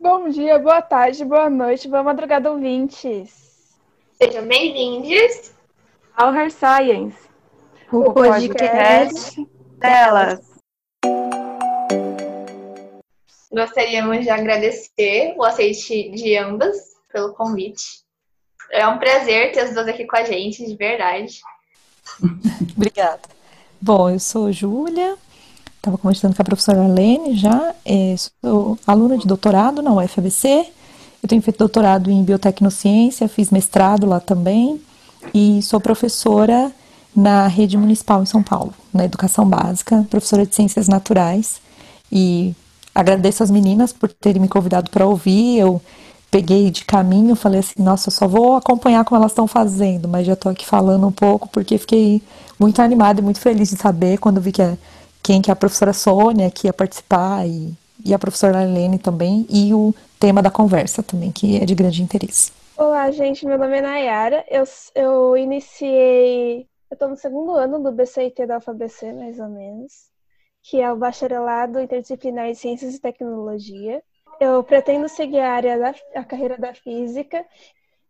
Bom dia, boa tarde, boa noite, boa madrugada, ouvintes. Sejam bem-vindos ao Her Science, o, o podcast, podcast delas. Gostaríamos de agradecer o aceite de ambas pelo convite. É um prazer ter as duas aqui com a gente, de verdade. Obrigada. Bom, eu sou Júlia, estava conversando com a professora Lene já, é, sou aluna de doutorado na UFABC, eu tenho feito doutorado em biotecnociência, fiz mestrado lá também, e sou professora na rede municipal em São Paulo, na educação básica, professora de ciências naturais, e agradeço as meninas por terem me convidado para ouvir, eu peguei de caminho, falei assim, nossa, eu só vou acompanhar como elas estão fazendo, mas já estou aqui falando um pouco porque fiquei muito animada e muito feliz de saber quando vi que é quem que é a professora Sônia que ia participar e, e a professora Helene também e o tema da conversa também, que é de grande interesse. Olá, gente, meu nome é Nayara, eu, eu iniciei, eu estou no segundo ano do BCIT da UFABC, mais ou menos, que é o Bacharelado Interdisciplinar em Ciências e Tecnologia, eu pretendo seguir a área da a carreira da física.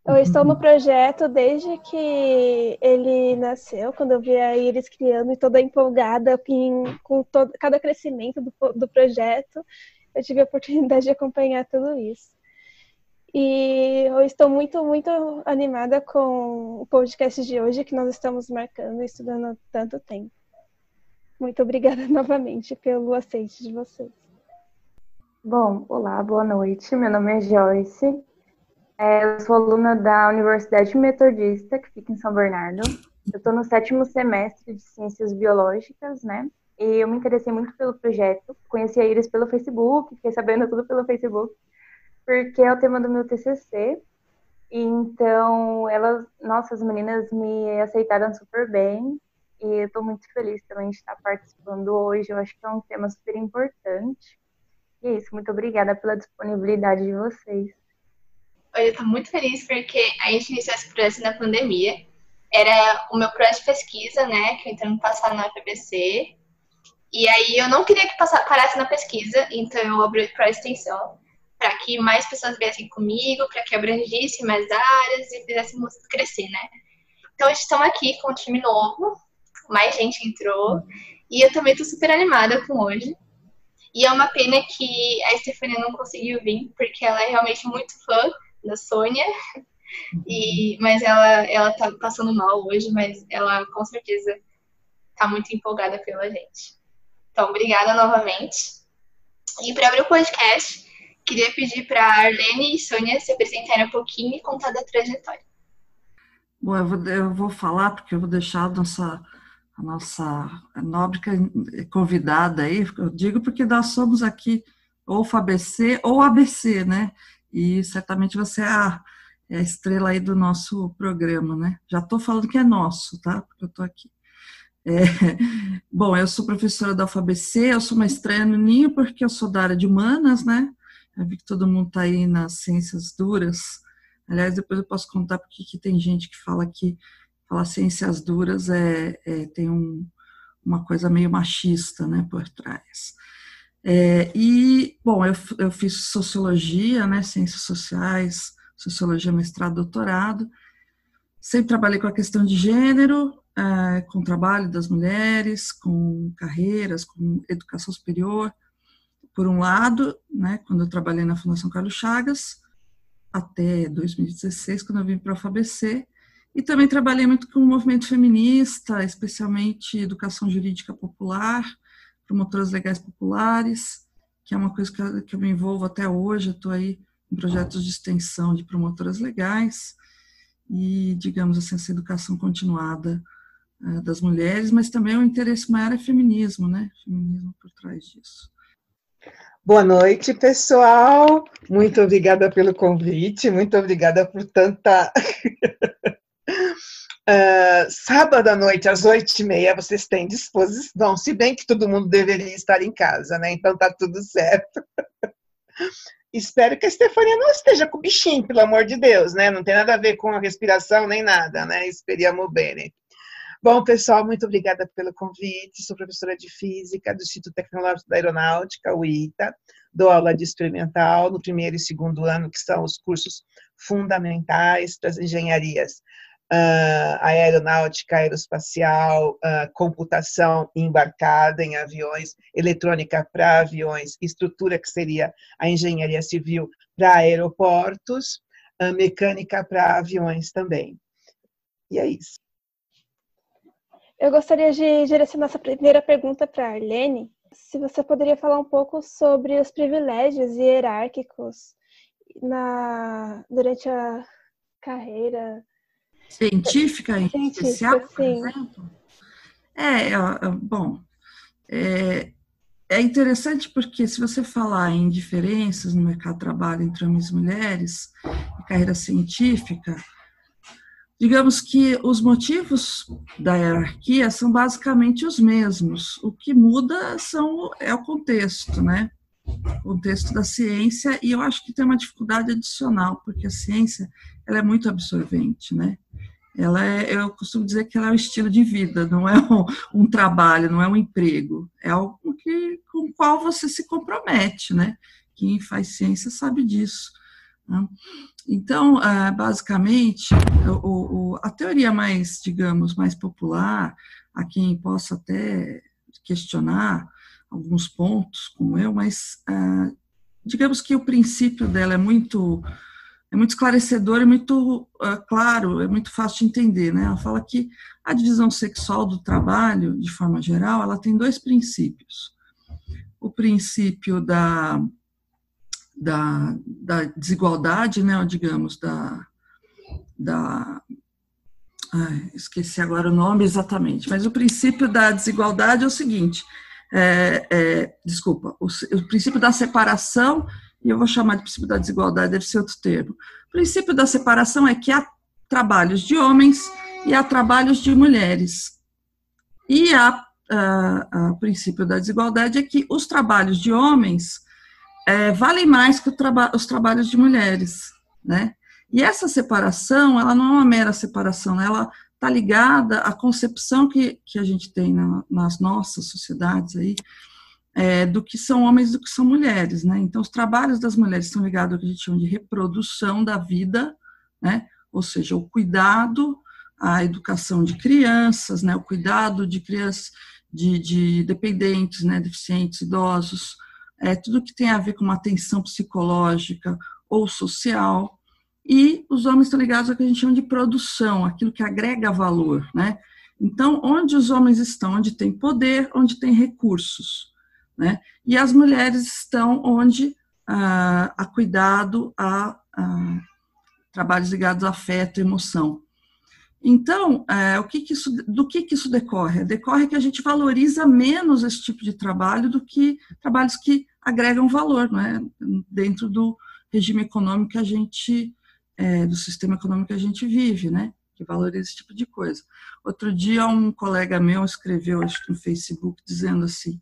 Eu estou no projeto desde que ele nasceu, quando eu vi a Iris criando e toda empolgada em, com todo, cada crescimento do, do projeto. Eu tive a oportunidade de acompanhar tudo isso. E eu estou muito, muito animada com o podcast de hoje que nós estamos marcando e estudando há tanto tempo. Muito obrigada novamente pelo aceite de vocês. Bom, olá, boa noite. Meu nome é Joyce. É, eu sou aluna da Universidade Metodista, que fica em São Bernardo. Eu estou no sétimo semestre de Ciências Biológicas, né? E eu me interessei muito pelo projeto. Conheci a Iris pelo Facebook, fiquei sabendo tudo pelo Facebook, porque é o tema do meu TCC. Então, elas, nossas meninas me aceitaram super bem e eu estou muito feliz também de estar participando hoje. Eu acho que é um tema super importante e é isso, muito obrigada pela disponibilidade de vocês. Olha, eu estou muito feliz porque a gente iniciou esse projeto na pandemia. Era o meu projeto de pesquisa, né, que eu entrei no passado na UFBC. E aí eu não queria que parasse na pesquisa, então eu abri para a extensão, para que mais pessoas viessem comigo, para que abrangisse mais áreas e fizéssemos crescer, né? Então, estamos aqui com um time novo, mais gente entrou, e eu também estou super animada com hoje. E é uma pena que a Stefania não conseguiu vir, porque ela é realmente muito fã da Sônia. E, mas ela, ela tá passando mal hoje, mas ela com certeza tá muito empolgada pela gente. Então, obrigada novamente. E para abrir o podcast, queria pedir para Arlene e Sônia se apresentarem um pouquinho e contar da trajetória. Bom, eu vou, eu vou falar, porque eu vou deixar a nossa a nossa nobre convidada aí, eu digo porque nós somos aqui ou FABC ou ABC, né? E certamente você é a, é a estrela aí do nosso programa, né? Já estou falando que é nosso, tá? Porque eu estou aqui. É, bom, eu sou professora da UFABC, eu sou uma estreia no Ninho porque eu sou da área de humanas, né? Eu vi que todo mundo está aí nas ciências duras. Aliás, depois eu posso contar porque que tem gente que fala que falar ciências duras é, é tem um, uma coisa meio machista né, por trás. É, e, bom, eu, eu fiz sociologia, né, ciências sociais, sociologia, mestrado, doutorado. Sempre trabalhei com a questão de gênero, é, com o trabalho das mulheres, com carreiras, com educação superior. Por um lado, né, quando eu trabalhei na Fundação Carlos Chagas, até 2016, quando eu vim para a UFABC, e também trabalhei muito com o movimento feminista, especialmente educação jurídica popular, promotoras legais populares, que é uma coisa que eu, que eu me envolvo até hoje. Estou aí em projetos de extensão de promotoras legais e, digamos assim, essa educação continuada uh, das mulheres, mas também o interesse maior é feminismo, né? Feminismo por trás disso. Boa noite, pessoal. Muito obrigada pelo convite, muito obrigada por tanta Uh, sábado à noite, às oito e meia, vocês têm disposição, se bem que todo mundo deveria estar em casa, né? Então tá tudo certo. Espero que a Stefania não esteja com bichinho, pelo amor de Deus, né? Não tem nada a ver com a respiração nem nada, né? Esperiamo bene. Bom, pessoal, muito obrigada pelo convite. Sou professora de Física do Instituto Tecnológico da Aeronáutica, o ITA. dou aula de experimental no primeiro e segundo ano, que são os cursos fundamentais para as engenharias uh, aeronáutica, aeroespacial, uh, computação embarcada em aviões, eletrônica para aviões, estrutura que seria a engenharia civil para aeroportos, uh, mecânica para aviões também. E é isso. Eu gostaria de direcionar essa primeira pergunta para a Arlene. Se você poderia falar um pouco sobre os privilégios hierárquicos na, durante a carreira científica em científica, especial, por sim. exemplo? É, bom, é, é interessante porque se você falar em diferenças no mercado de trabalho entre homens e mulheres e carreira científica, digamos que os motivos da hierarquia são basicamente os mesmos. O que muda são, é o contexto, né? Contexto da ciência, e eu acho que tem uma dificuldade adicional, porque a ciência ela é muito absorvente, né? Ela é, eu costumo dizer que ela é um estilo de vida, não é um, um trabalho, não é um emprego, é algo que, com o qual você se compromete, né? Quem faz ciência sabe disso. Né? Então, ah, basicamente, a teoria mais, digamos, mais popular, a quem possa até questionar alguns pontos, como eu, mas ah, digamos que o princípio dela é muito é muito esclarecedor, é muito uh, claro, é muito fácil de entender, né? Ela fala que a divisão sexual do trabalho, de forma geral, ela tem dois princípios. O princípio da, da, da desigualdade, né, ou digamos, da, da ai, esqueci agora o nome exatamente, mas o princípio da desigualdade é o seguinte, é, é, desculpa, o, o princípio da separação e eu vou chamar de princípio da desigualdade, deve ser outro termo. O princípio da separação é que há trabalhos de homens e há trabalhos de mulheres. E o princípio da desigualdade é que os trabalhos de homens é, valem mais que traba os trabalhos de mulheres, né? E essa separação, ela não é uma mera separação, ela está ligada à concepção que, que a gente tem na, nas nossas sociedades aí, é, do que são homens e do que são mulheres, né? Então, os trabalhos das mulheres estão ligados ao que a gente chama de reprodução da vida, né? Ou seja, o cuidado, a educação de crianças, né? O cuidado de crianças, de, de dependentes, né? Deficientes, idosos, é, tudo que tem a ver com uma atenção psicológica ou social. E os homens estão ligados ao que a gente chama de produção, aquilo que agrega valor, né? Então, onde os homens estão? Onde tem poder, onde tem recursos. Né? E as mulheres estão onde ah, a cuidado, a, trabalhos ligados a afeto, emoção. Então, é, o que, que isso, do que, que isso decorre? Decorre que a gente valoriza menos esse tipo de trabalho do que trabalhos que agregam valor, não é? Dentro do regime econômico que a gente, é, do sistema econômico que a gente vive, né? Que valoriza esse tipo de coisa. Outro dia, um colega meu escreveu, acho que no Facebook, dizendo assim: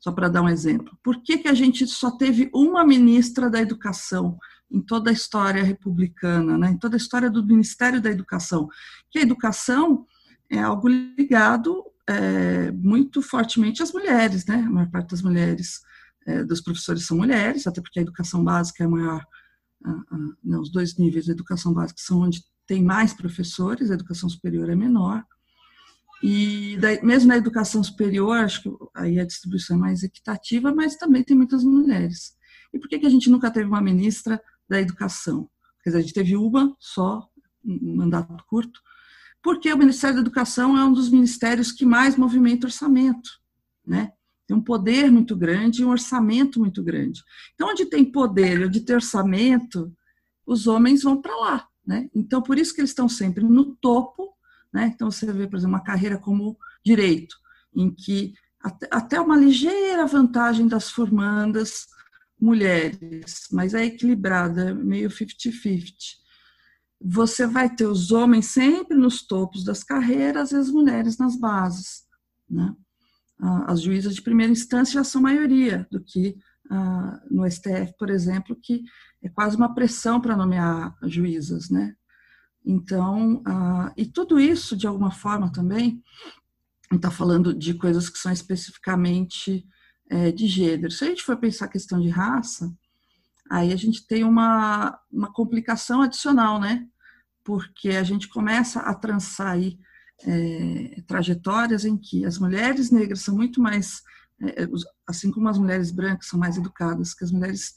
só para dar um exemplo. Por que, que a gente só teve uma ministra da Educação em toda a história republicana, né, em toda a história do Ministério da Educação? Que a educação é algo ligado é, muito fortemente às mulheres, né? A maior parte das mulheres, é, dos professores são mulheres, até porque a educação básica é a maior, a, não, os dois níveis da educação básica são onde tem mais professores, a educação superior é menor. E daí, mesmo na educação superior, acho que aí a distribuição é mais equitativa, mas também tem muitas mulheres. E por que, que a gente nunca teve uma ministra da educação? Quer dizer, a gente teve uma só, um mandato curto, porque o Ministério da Educação é um dos ministérios que mais movimenta orçamento, né? Tem um poder muito grande e um orçamento muito grande. Então, onde tem poder, onde tem orçamento, os homens vão para lá, né? Então, por isso que eles estão sempre no topo né? Então, você vê, por exemplo, uma carreira como direito, em que até uma ligeira vantagem das formandas mulheres, mas é equilibrada, meio 50-50. Você vai ter os homens sempre nos topos das carreiras e as mulheres nas bases. Né? As juízas de primeira instância já são maioria do que no STF, por exemplo, que é quase uma pressão para nomear juízas, né? Então, e tudo isso, de alguma forma também, está falando de coisas que são especificamente é, de gênero. Se a gente for pensar a questão de raça, aí a gente tem uma, uma complicação adicional, né? Porque a gente começa a trançar aí é, trajetórias em que as mulheres negras são muito mais, é, assim como as mulheres brancas são mais educadas que as mulheres,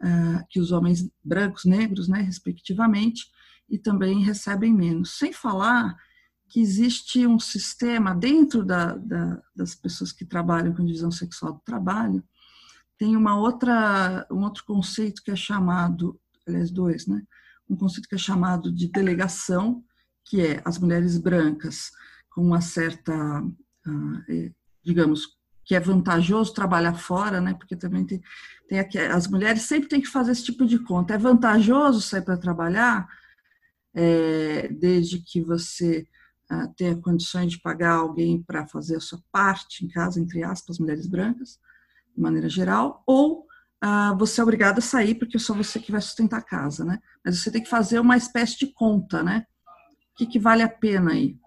ah, que os homens brancos, negros, né, respectivamente, e também recebem menos. Sem falar que existe um sistema dentro da, da, das pessoas que trabalham com divisão sexual do trabalho, tem uma outra, um outro conceito que é chamado, aliás, dois, né? Um conceito que é chamado de delegação, que é as mulheres brancas com uma certa, ah, é, digamos, que é vantajoso trabalhar fora, né? Porque também tem, tem aqui, as mulheres sempre têm que fazer esse tipo de conta. É vantajoso sair para trabalhar, é, desde que você uh, tenha condições de pagar alguém para fazer a sua parte em casa, entre aspas, mulheres brancas, de maneira geral, ou uh, você é obrigado a sair porque é só você que vai sustentar a casa, né? Mas você tem que fazer uma espécie de conta, né? O que, que vale a pena aí?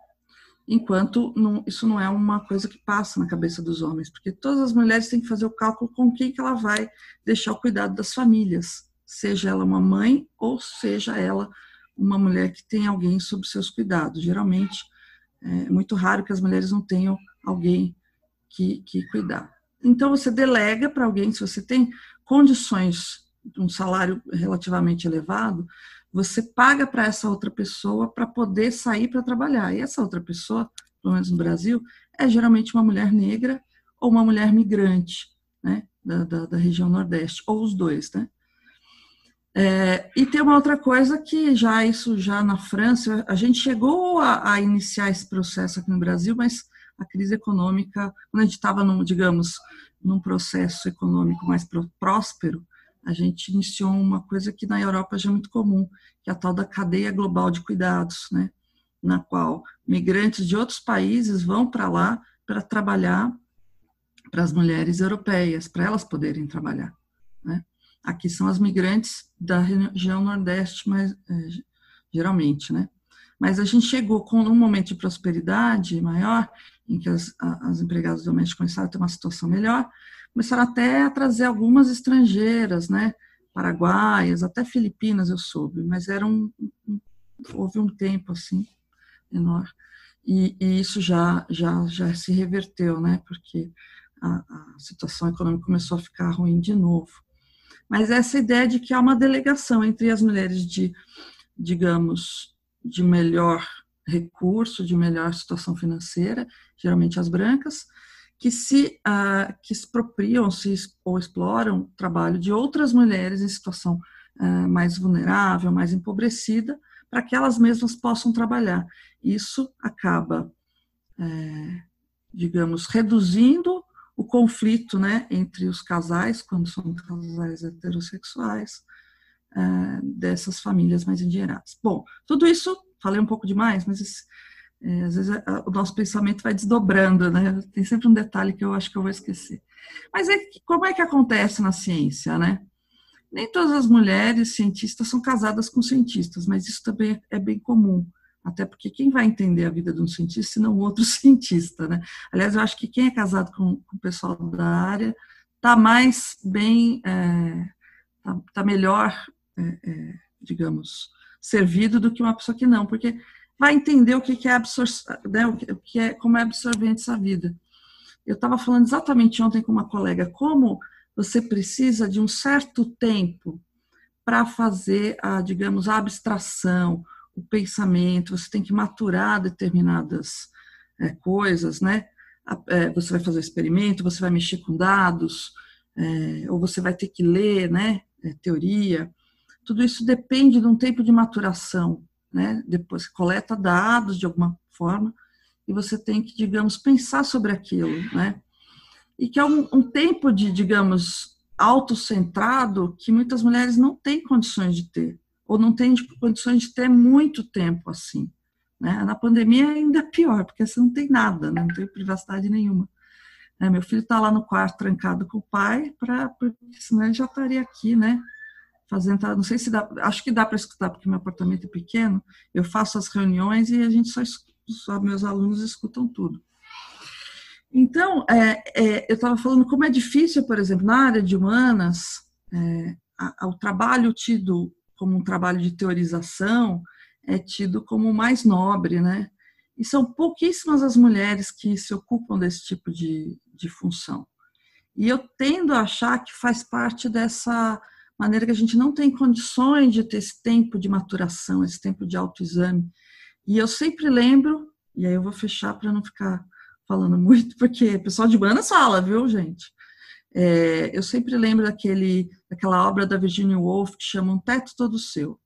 Enquanto não, isso não é uma coisa que passa na cabeça dos homens, porque todas as mulheres têm que fazer o cálculo com quem que ela vai deixar o cuidado das famílias, seja ela uma mãe ou seja ela uma mulher que tem alguém sob seus cuidados. Geralmente é muito raro que as mulheres não tenham alguém que, que cuidar. Então, você delega para alguém, se você tem condições um salário relativamente elevado, você paga para essa outra pessoa para poder sair para trabalhar. E essa outra pessoa, pelo menos no Brasil, é geralmente uma mulher negra ou uma mulher migrante, né, da, da, da região Nordeste, ou os dois, né. É, e tem uma outra coisa que já isso já na França, a gente chegou a, a iniciar esse processo aqui no Brasil, mas a crise econômica, quando a gente estava, digamos, num processo econômico mais próspero, a gente iniciou uma coisa que na Europa já é muito comum, que é a tal da cadeia global de cuidados, né? na qual migrantes de outros países vão para lá para trabalhar para as mulheres europeias, para elas poderem trabalhar. Né? Aqui são as migrantes da região Nordeste, mas é, geralmente, né? Mas a gente chegou com um momento de prosperidade maior, em que as, as empregadas domésticas começaram a ter uma situação melhor, começaram até a trazer algumas estrangeiras, né? Paraguaias, até Filipinas eu soube, mas era um, um houve um tempo assim menor e, e, isso já já já se reverteu, né? Porque a, a situação econômica começou a ficar ruim de novo mas essa ideia de que há uma delegação entre as mulheres de, digamos, de melhor recurso, de melhor situação financeira, geralmente as brancas, que se uh, que expropriam se, ou exploram o trabalho de outras mulheres em situação uh, mais vulnerável, mais empobrecida, para que elas mesmas possam trabalhar. Isso acaba, é, digamos, reduzindo o conflito né, entre os casais, quando são casais heterossexuais, uh, dessas famílias mais endinheiradas. Bom, tudo isso, falei um pouco demais, mas é, às vezes o nosso pensamento vai desdobrando, né? Tem sempre um detalhe que eu acho que eu vou esquecer. Mas é, como é que acontece na ciência, né? Nem todas as mulheres cientistas são casadas com cientistas, mas isso também é bem comum. Até porque quem vai entender a vida de um cientista se não outro cientista, né? Aliás, eu acho que quem é casado com, com o pessoal da área está mais bem, está é, tá, tá melhor, é, é, digamos, servido do que uma pessoa que não, porque vai entender o que, é absor né, o que é, como é absorvente essa vida. Eu estava falando exatamente ontem com uma colega como você precisa de um certo tempo para fazer a, digamos, a abstração, o pensamento, você tem que maturar determinadas é, coisas, né? É, você vai fazer o experimento, você vai mexer com dados, é, ou você vai ter que ler, né? É, teoria. Tudo isso depende de um tempo de maturação, né? Depois coleta dados de alguma forma e você tem que, digamos, pensar sobre aquilo, né? E que é um, um tempo de, digamos, autocentrado que muitas mulheres não têm condições de ter ou não tem condições de ter muito tempo assim. Né? Na pandemia é ainda pior, porque você não tem nada, né? não tem privacidade nenhuma. É, meu filho está lá no quarto trancado com o pai, pra, porque senão ele já estaria aqui, né? Fazendo, não sei se dá, acho que dá para escutar, porque meu apartamento é pequeno, eu faço as reuniões e a gente só, só meus alunos escutam tudo. Então, é, é, eu estava falando como é difícil, por exemplo, na área de humanas, é, a, a, o trabalho tido como um trabalho de teorização é tido como mais nobre, né? E são pouquíssimas as mulheres que se ocupam desse tipo de, de função. E eu tendo a achar que faz parte dessa maneira que a gente não tem condições de ter esse tempo de maturação, esse tempo de autoexame. E eu sempre lembro, e aí eu vou fechar para não ficar falando muito, porque o pessoal de Buenas fala, viu, gente? É, eu sempre lembro daquele, daquela obra da Virginia Woolf que chama Um Teto Todo Seu.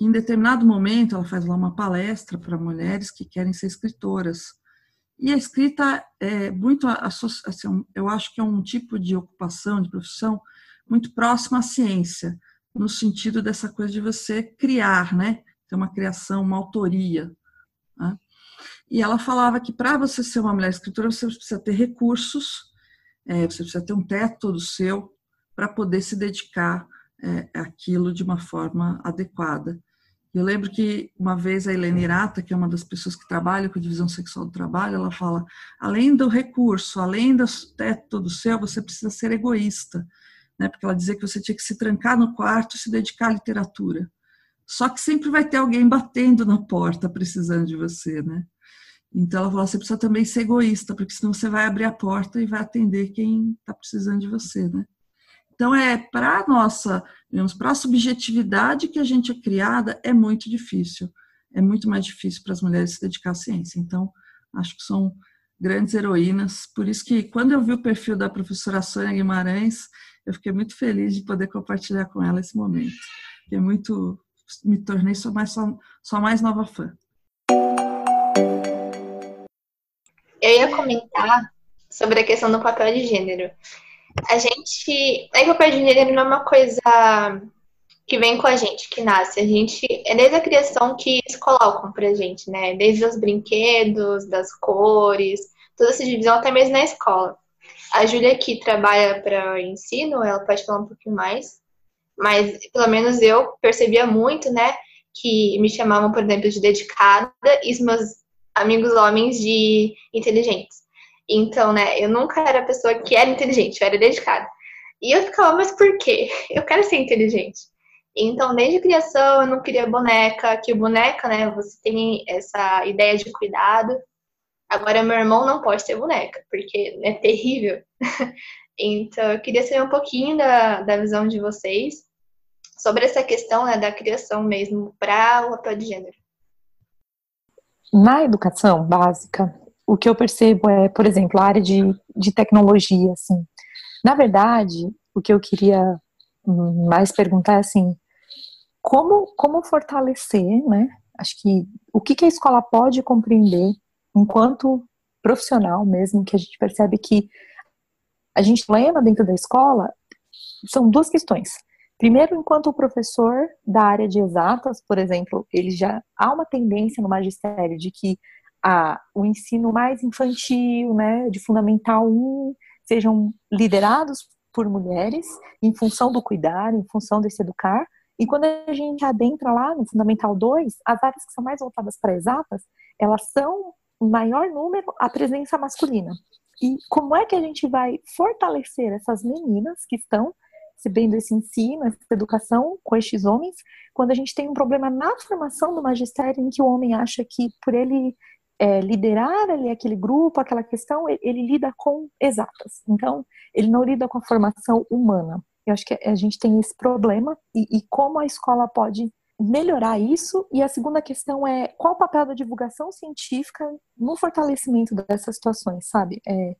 Em determinado momento ela faz lá uma palestra para mulheres que querem ser escritoras. E a escrita é muito, assim, eu acho que é um tipo de ocupação, de profissão, muito próxima à ciência, no sentido dessa coisa de você criar, né? Ter uma criação, uma autoria. Né? E ela falava que para você ser uma mulher escritora, você precisa ter recursos, é, você precisa ter um teto todo seu para poder se dedicar é, àquilo de uma forma adequada. Eu lembro que uma vez a Helena Irata, que é uma das pessoas que trabalha com a divisão sexual do trabalho, ela fala: além do recurso, além do teto todo seu, você precisa ser egoísta, né? Porque ela dizia que você tinha que se trancar no quarto e se dedicar à literatura. Só que sempre vai ter alguém batendo na porta precisando de você, né? Então ela falou: você precisa também ser egoísta, porque senão você vai abrir a porta e vai atender quem está precisando de você, né? Então é para a nossa, para a subjetividade que a gente é criada é muito difícil, é muito mais difícil para as mulheres se dedicar à ciência. Então acho que são grandes heroínas. Por isso que quando eu vi o perfil da professora Sônia Guimarães, eu fiquei muito feliz de poder compartilhar com ela esse momento. É muito, me tornei só mais só, só mais nova fã. Eu ia comentar sobre a questão do papel de gênero. A gente. É o papel de gênero não é uma coisa que vem com a gente, que nasce. A gente. É desde a criação que eles colocam pra gente, né? Desde os brinquedos, das cores, toda essa divisão, até mesmo na escola. A Júlia, que trabalha para ensino, ela pode falar um pouquinho mais. Mas, pelo menos, eu percebia muito, né? Que me chamavam, por exemplo, de dedicada e os meus amigos homens de inteligentes. Então, né, eu nunca era a pessoa que era inteligente, eu era dedicada. E eu ficava, mas por quê? Eu quero ser inteligente. Então, desde criação, eu não queria boneca, que boneca, né, você tem essa ideia de cuidado. Agora, meu irmão não pode ter boneca, porque é terrível. então, eu queria saber um pouquinho da, da visão de vocês sobre essa questão né, da criação mesmo para o papel de gênero. Na educação básica, o que eu percebo é, por exemplo, a área de, de tecnologia, assim. Na verdade, o que eu queria mais perguntar é assim, como, como fortalecer, né? Acho que o que, que a escola pode compreender enquanto profissional mesmo, que a gente percebe que a gente lembra dentro da escola, são duas questões. Primeiro, enquanto o professor da área de exatas, por exemplo, ele já há uma tendência no magistério de que a, o ensino mais infantil, né, de fundamental 1, sejam liderados por mulheres, em função do cuidar, em função desse educar. E quando a gente adentra lá no Fundamental 2, as áreas que são mais voltadas para exatas, elas são, maior número, a presença masculina. E como é que a gente vai fortalecer essas meninas que estão recebendo esse ensino, essa educação com estes homens, quando a gente tem um problema na formação do magistério em que o homem acha que por ele é, liderar ali aquele grupo, aquela questão, ele, ele, lida com exatas. Então, ele não lida com a formação humana. Eu acho que a gente tem esse problema e, e como a escola pode melhorar isso. E a segunda questão é qual o papel da divulgação científica no fortalecimento dessas situações, sabe? É,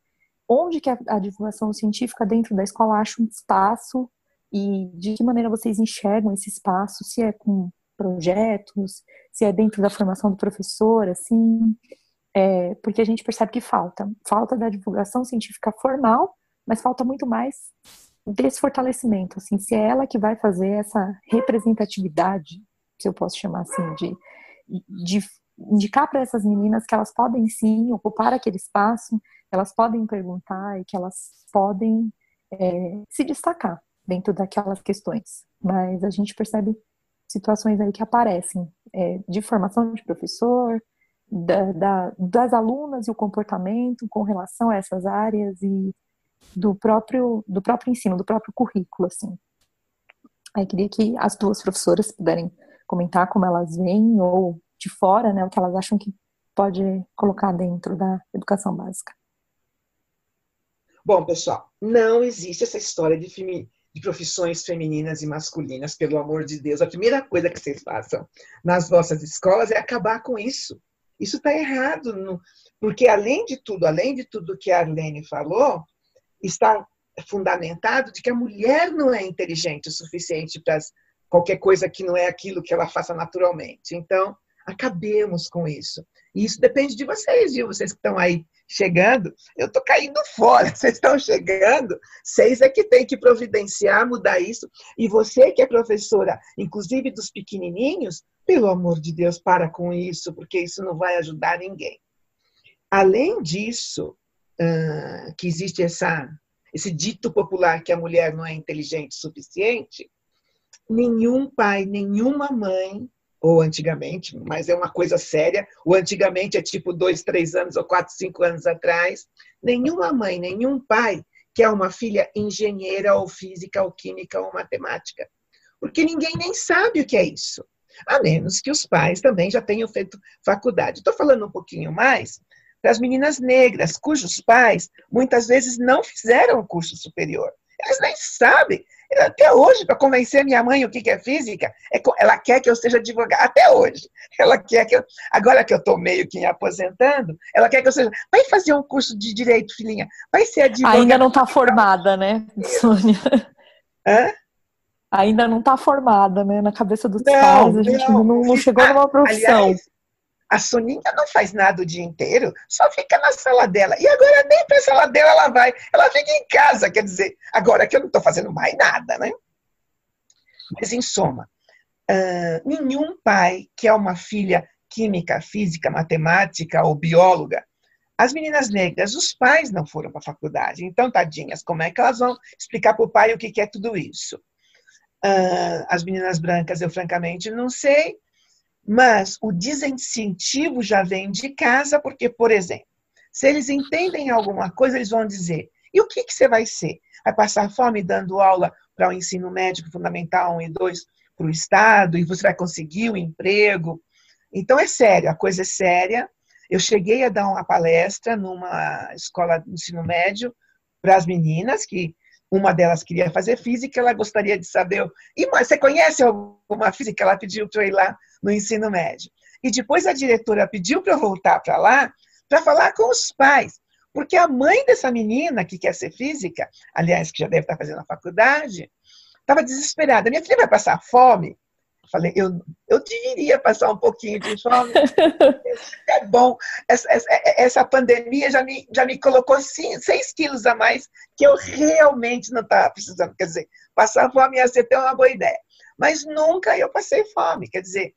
onde que a, a divulgação científica dentro da escola acha um espaço e de que maneira vocês enxergam esse espaço, se é com projetos, se é dentro da formação do professor, assim, é, porque a gente percebe que falta, falta da divulgação científica formal, mas falta muito mais desse fortalecimento, assim, se é ela que vai fazer essa representatividade, se eu posso chamar assim, de, de indicar para essas meninas que elas podem sim ocupar aquele espaço, elas podem perguntar e que elas podem é, se destacar dentro daquelas questões. Mas a gente percebe situações aí que aparecem é, de formação de professor, da, da, das alunas e o comportamento com relação a essas áreas e do próprio, do próprio ensino, do próprio currículo, assim. Aí queria que as duas professoras puderem comentar como elas veem ou de fora, né, o que elas acham que pode colocar dentro da educação básica. Bom, pessoal, não existe essa história de, de profissões femininas e masculinas, pelo amor de Deus. A primeira coisa que vocês façam nas vossas escolas é acabar com isso. Isso está errado, porque além de tudo, além de tudo que a Arlene falou, está fundamentado de que a mulher não é inteligente o suficiente para qualquer coisa que não é aquilo que ela faça naturalmente. Então, acabemos com isso. E isso depende de vocês, viu? Vocês que estão aí chegando, eu estou caindo fora, vocês estão chegando, vocês é que tem que providenciar, mudar isso. E você que é professora, inclusive dos pequenininhos, pelo amor de Deus, para com isso, porque isso não vai ajudar ninguém. Além disso, que existe essa, esse dito popular que a mulher não é inteligente o suficiente, nenhum pai, nenhuma mãe, ou antigamente, mas é uma coisa séria, o antigamente é tipo dois, três anos ou quatro, cinco anos atrás, nenhuma mãe, nenhum pai quer uma filha engenheira ou física ou química ou matemática. Porque ninguém nem sabe o que é isso. A menos que os pais também já tenham feito faculdade. Estou falando um pouquinho mais para as meninas negras, cujos pais muitas vezes não fizeram o curso superior. Eles nem sabem. Até hoje, para convencer minha mãe o que é física, é ela quer que eu seja advogada. Até hoje. Ela quer que eu. Agora que eu estou meio que me aposentando, ela quer que eu seja. Vai fazer um curso de direito, filhinha. Vai ser advogada. Ainda não está formada, né, Sônia? Hã? Ainda não está formada, né? Na cabeça dos não, pais, a gente não, não, não chegou numa profissão. Aliás, a Soninha não faz nada o dia inteiro, só fica na sala dela. E agora nem para a sala dela ela vai, ela fica em casa, quer dizer, agora que eu não estou fazendo mais nada, né? Mas, em soma, uh, nenhum pai quer uma filha química, física, matemática ou bióloga. As meninas negras, os pais não foram para a faculdade, então, tadinhas, como é que elas vão explicar para o pai o que é tudo isso? Uh, as meninas brancas, eu francamente não sei. Mas o desincentivo já vem de casa, porque, por exemplo, se eles entendem alguma coisa, eles vão dizer: e o que, que você vai ser? Vai passar fome dando aula para o ensino médico fundamental 1 e 2 para o Estado, e você vai conseguir um emprego? Então é sério, a coisa é séria. Eu cheguei a dar uma palestra numa escola de ensino médio para as meninas que uma delas queria fazer física, ela gostaria de saber. E você conhece alguma física? Ela pediu para eu ir lá no ensino médio. E depois a diretora pediu para eu voltar para lá para falar com os pais. Porque a mãe dessa menina que quer ser física, aliás, que já deve estar fazendo a faculdade, estava desesperada. Minha filha vai passar fome? Falei, eu, eu deveria passar um pouquinho de fome. é bom. Essa, essa, essa, pandemia já me, já me colocou 6 quilos a mais que eu realmente não estava precisando. Quer dizer, passar fome ia ser até uma boa ideia. Mas nunca eu passei fome. Quer dizer,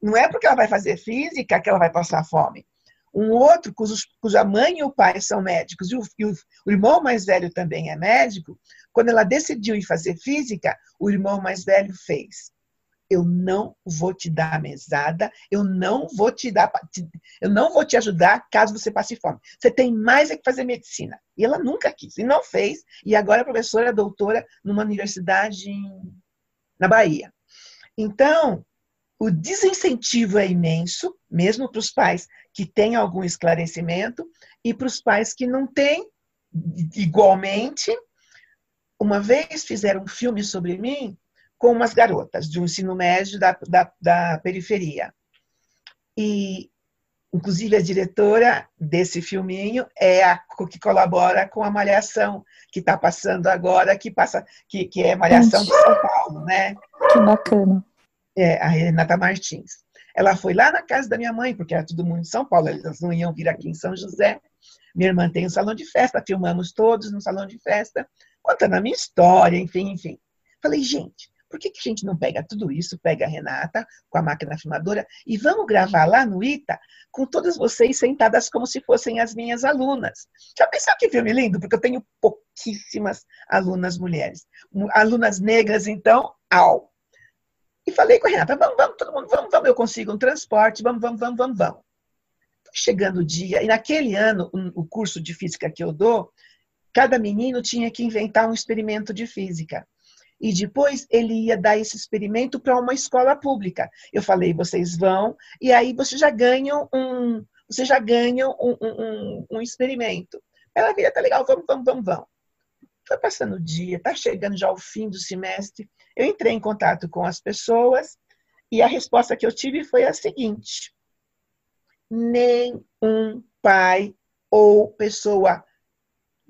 não é porque ela vai fazer física que ela vai passar fome. Um outro, cujos, cuja mãe e o pai são médicos, e o, e o, o irmão mais velho também é médico, quando ela decidiu ir fazer física, o irmão mais velho fez eu não vou te dar mesada, eu não vou te dar, eu não vou te ajudar caso você passe fome. Você tem mais é que fazer medicina. E ela nunca quis, e não fez, e agora é professora, doutora numa universidade em, na Bahia. Então, o desincentivo é imenso, mesmo para os pais que têm algum esclarecimento, e para os pais que não têm, igualmente. Uma vez fizeram um filme sobre mim, com umas garotas de um ensino médio da, da, da periferia. E, inclusive, a diretora desse filminho é a que colabora com a Malhação, que está passando agora, que, passa, que, que é Malhação de São Paulo, né? Que bacana. É, a Renata Martins. Ela foi lá na casa da minha mãe, porque era todo mundo em São Paulo, elas não iam vir aqui em São José. Minha irmã tem um salão de festa, filmamos todos no salão de festa, contando a minha história, enfim, enfim. Falei, gente, por que, que a gente não pega tudo isso, pega a Renata com a máquina filmadora e vamos gravar lá no ITA com todas vocês sentadas como se fossem as minhas alunas? Já pensou que filme lindo? Porque eu tenho pouquíssimas alunas mulheres. Alunas negras, então, ao. E falei com a Renata, vamos, vamos, todo mundo, vamos, vamos, eu consigo um transporte, vamos, vamos, vamos, vamos, vamos. chegando o dia, e naquele ano, o curso de física que eu dou, cada menino tinha que inventar um experimento de física. E depois ele ia dar esse experimento para uma escola pública. Eu falei, vocês vão, e aí vocês já ganham um, vocês já ganham um, um, um experimento. Ela vira, tá legal, vamos, vamos, vamos, vamos. Foi passando o dia, tá chegando já o fim do semestre. Eu entrei em contato com as pessoas e a resposta que eu tive foi a seguinte: nenhum pai ou pessoa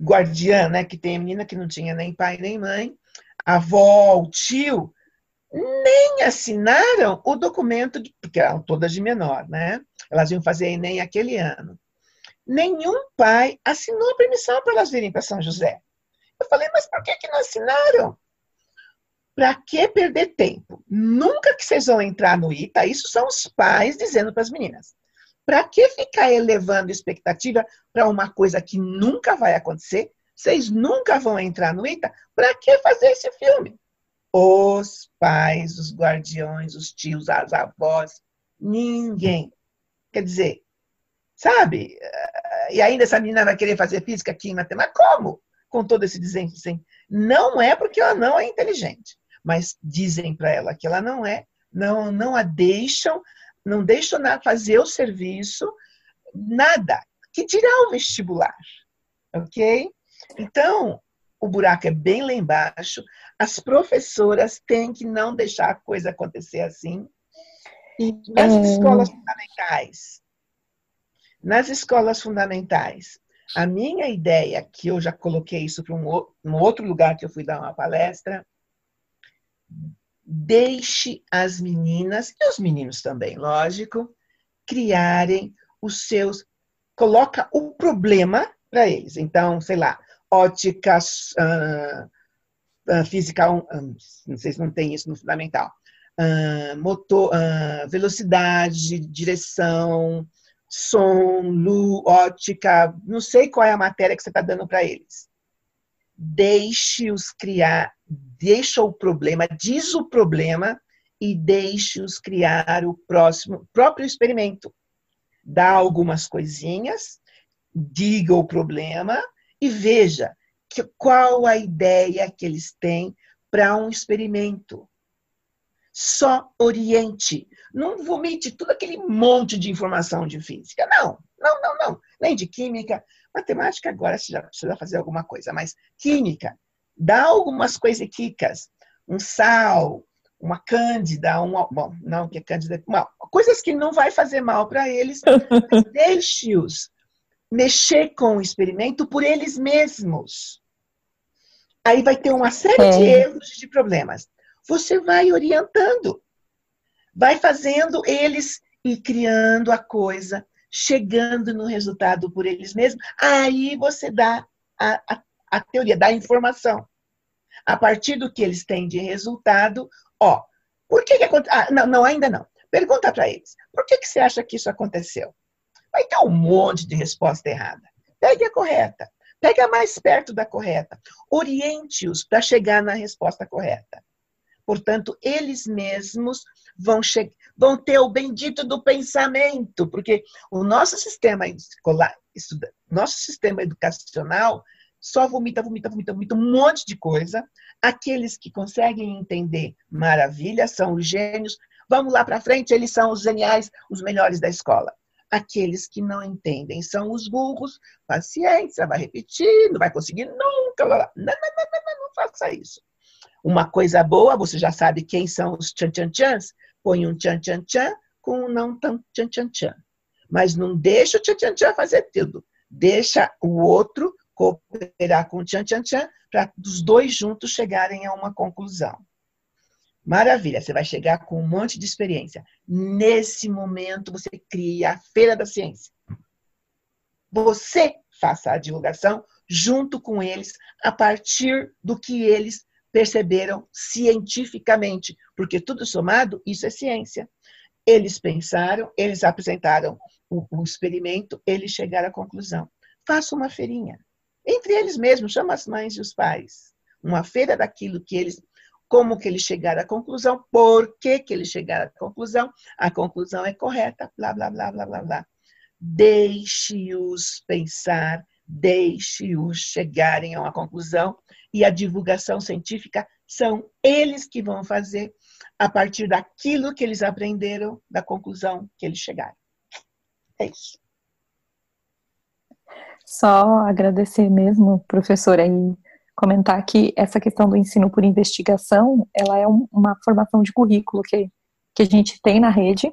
guardiã, né, que tem a menina que não tinha nem pai nem mãe, avó, o tio, nem assinaram o documento, de, porque eram todas de menor, né? Elas iam fazer Enem aquele ano. Nenhum pai assinou a permissão para elas virem para São José. Eu falei, mas por que, que não assinaram? Para que perder tempo? Nunca que vocês vão entrar no ITA, isso são os pais dizendo para as meninas. Para que ficar elevando expectativa para uma coisa que nunca vai acontecer? Vocês nunca vão entrar no ITA? Para que fazer esse filme? Os pais, os guardiões, os tios, as avós, ninguém. Quer dizer, sabe? E ainda essa menina vai querer fazer física, em matemática? Como? Com todo esse desenho. Não é porque ela não é inteligente mas dizem para ela que ela não é, não, não a deixam, não deixam fazer o serviço, nada. Que dirá o vestibular? Ok? Então, o buraco é bem lá embaixo. As professoras têm que não deixar a coisa acontecer assim. E nas é... escolas fundamentais, nas escolas fundamentais, a minha ideia, que eu já coloquei isso para um, um outro lugar que eu fui dar uma palestra, deixe as meninas, e os meninos também, lógico, criarem os seus. Coloca o problema para eles. Então, sei lá, ótica, uh, uh, física, uh, não sei se não tem isso no fundamental. motor, velocidade, direção, som, luz, ótica, não sei qual é a matéria que você está dando para eles. Deixe-os criar deixa o problema, diz o problema e deixe-os criar o próximo próprio experimento. Dá algumas coisinhas, diga o problema e veja que, qual a ideia que eles têm para um experimento. Só oriente. Não vomite todo aquele monte de informação de física. Não, não, não, não. Nem de química. Matemática agora você já precisa fazer alguma coisa, mas química, dá algumas coisiquicas, um sal, uma cândida, uma, bom, não que é cândida, uma, coisas que não vai fazer mal para eles, deixe-os mexer com o experimento por eles mesmos. Aí vai ter uma série é. de erros de problemas. Você vai orientando, vai fazendo eles e criando a coisa, chegando no resultado por eles mesmos. Aí você dá a, a a teoria da informação. A partir do que eles têm de resultado, ó, por que, que aconteceu? Ah, não, não, ainda não. Pergunta para eles, por que, que você acha que isso aconteceu? Vai ter um monte de resposta errada. Pegue a correta. Pega mais perto da correta. Oriente-os para chegar na resposta correta. Portanto, eles mesmos vão, vão ter o bendito do pensamento, porque o nosso sistema escolar, nosso sistema educacional só vomita, vomita, vomita, vomita um monte de coisa. Aqueles que conseguem entender, maravilha, são os gênios. Vamos lá para frente, eles são os geniais, os melhores da escola. Aqueles que não entendem são os burros. Paciência, vai repetir, não vai conseguir nunca. Não, não, não, não, não, faça isso. Uma coisa boa, você já sabe quem são os tchan-tchan-tchans. Põe um tchan-tchan-tchan com um não tão tchan-tchan-tchan. Mas não deixa o tchan-tchan-tchan fazer tudo. Deixa o outro cooperar com o Tchan Tchan Tchan para os dois juntos chegarem a uma conclusão. Maravilha, você vai chegar com um monte de experiência. Nesse momento, você cria a Feira da Ciência. Você faça a divulgação junto com eles, a partir do que eles perceberam cientificamente, porque tudo somado, isso é ciência. Eles pensaram, eles apresentaram o, o experimento, eles chegaram à conclusão. Faça uma feirinha entre eles mesmos, chama as mães e os pais. Uma feira daquilo que eles, como que eles chegaram à conclusão, por que, que eles chegaram à conclusão, a conclusão é correta, blá, blá, blá, blá, blá, blá. deixe-os pensar, deixe-os chegarem a uma conclusão e a divulgação científica são eles que vão fazer a partir daquilo que eles aprenderam, da conclusão que eles chegaram. É isso. Só agradecer mesmo, professora, comentar que essa questão do ensino por investigação, ela é um, uma formação de currículo que, que a gente tem na rede,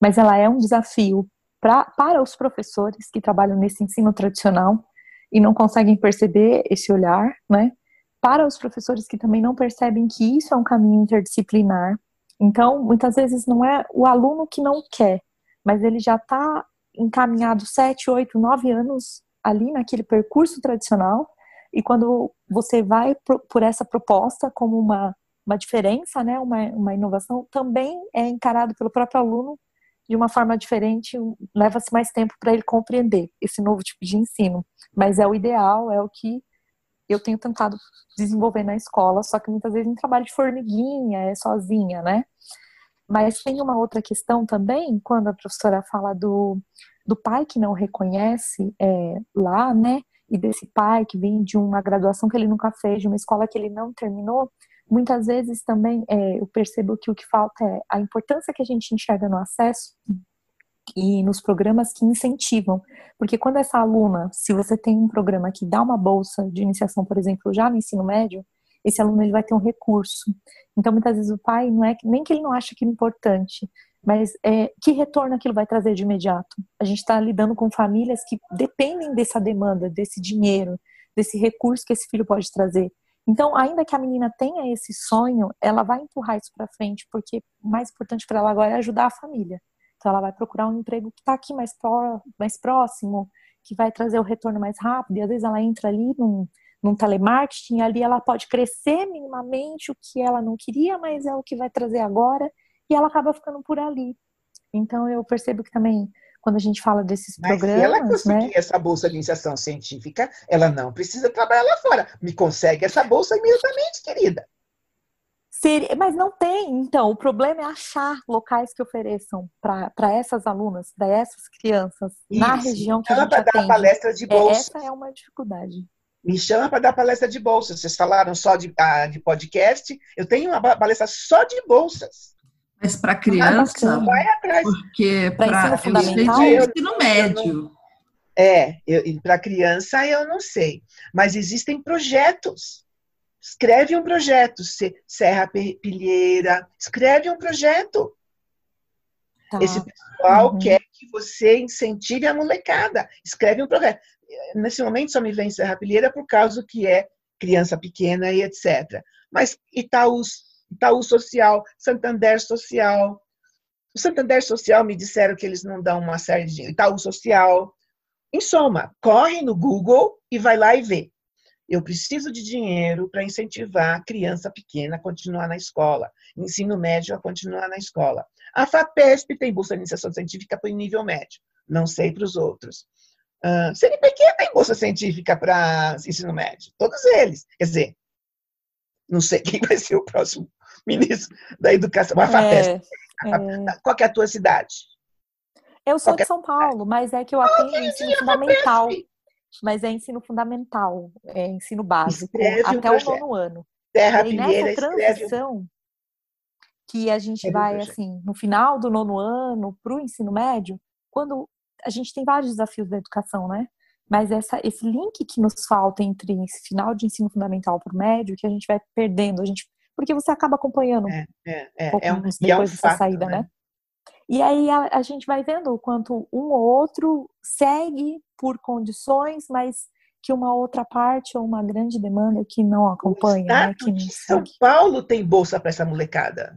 mas ela é um desafio pra, para os professores que trabalham nesse ensino tradicional e não conseguem perceber esse olhar, né? Para os professores que também não percebem que isso é um caminho interdisciplinar. Então, muitas vezes não é o aluno que não quer, mas ele já está encaminhado sete, oito, nove anos ali naquele percurso tradicional e quando você vai por essa proposta como uma, uma diferença, né, uma, uma inovação, também é encarado pelo próprio aluno de uma forma diferente, leva-se mais tempo para ele compreender esse novo tipo de ensino. Mas é o ideal, é o que eu tenho tentado desenvolver na escola, só que muitas vezes em trabalho de formiguinha, é sozinha, né? Mas tem uma outra questão também, quando a professora fala do, do pai que não reconhece é, lá, né? E desse pai que vem de uma graduação que ele nunca fez, de uma escola que ele não terminou, muitas vezes também é, eu percebo que o que falta é a importância que a gente enxerga no acesso e nos programas que incentivam. Porque quando essa aluna, se você tem um programa que dá uma bolsa de iniciação, por exemplo, já no ensino médio, esse aluno ele vai ter um recurso. Então, muitas vezes o pai não é nem que ele não acha aquilo importante, mas é, que retorno aquilo vai trazer de imediato? A gente está lidando com famílias que dependem dessa demanda, desse dinheiro, desse recurso que esse filho pode trazer. Então, ainda que a menina tenha esse sonho, ela vai empurrar isso para frente, porque o mais importante para ela agora é ajudar a família. Então, ela vai procurar um emprego que está aqui mais, pró mais próximo, que vai trazer o retorno mais rápido, e às vezes ela entra ali num, num telemarketing, ali ela pode crescer minimamente o que ela não queria, mas é o que vai trazer agora, e ela acaba ficando por ali. Então eu percebo que também quando a gente fala desses Mas programas, se ela conseguir né? essa bolsa de iniciação científica, ela não precisa trabalhar lá fora. Me consegue essa bolsa imediatamente, querida. Seria, mas não tem, então. O problema é achar locais que ofereçam para essas alunas, para essas crianças, Isso. na região que ela a gente dar palestra de bolsa. É, essa é uma dificuldade. Me chama para dar palestra de bolsa. Vocês falaram só de, ah, de podcast. Eu tenho uma palestra só de bolsas. Mas para criança, ah, porque para ensino fundamental, ensino médio. É, para criança eu não sei, mas existem projetos. Escreve um projeto, Serra Pilheira, escreve um projeto. Tá. Esse pessoal uhum. quer que você incentive a molecada. Escreve um projeto. Nesse momento só me vem Serra Pilheira por causa que é criança pequena e etc. Mas Itaús Itaú Social, Santander Social. O Santander Social me disseram que eles não dão uma série de Itaú Social. Em soma, corre no Google e vai lá e vê. Eu preciso de dinheiro para incentivar a criança pequena a continuar na escola, ensino médio a continuar na escola. A FAPESP tem bolsa de iniciação científica para o nível médio, não sei para os outros. Uh, CNPq tem bolsa científica para ensino médio, todos eles. Quer dizer, não sei quem vai ser o próximo ministro da Educação. Uma é, é. Qual é a tua cidade? Eu sou Qual de é São Paulo, mas é que eu atendo ensino fundamental. Mas é ensino fundamental, é ensino básico, escreve até o nono ano. Terra e nessa transição que a gente vai, assim, no final do nono ano, para o ensino médio, quando a gente tem vários desafios da educação, né? Mas essa, esse link que nos falta entre esse final de ensino fundamental para o médio, que a gente vai perdendo, a gente porque você acaba acompanhando é, é, é, um é um, depois é um dessa fato, saída, né? né? E aí a, a, gente vai vendo o quanto um ou outro segue por condições, mas que uma outra parte ou uma grande demanda que não acompanha, né? Que não São Paulo tem bolsa para essa molecada.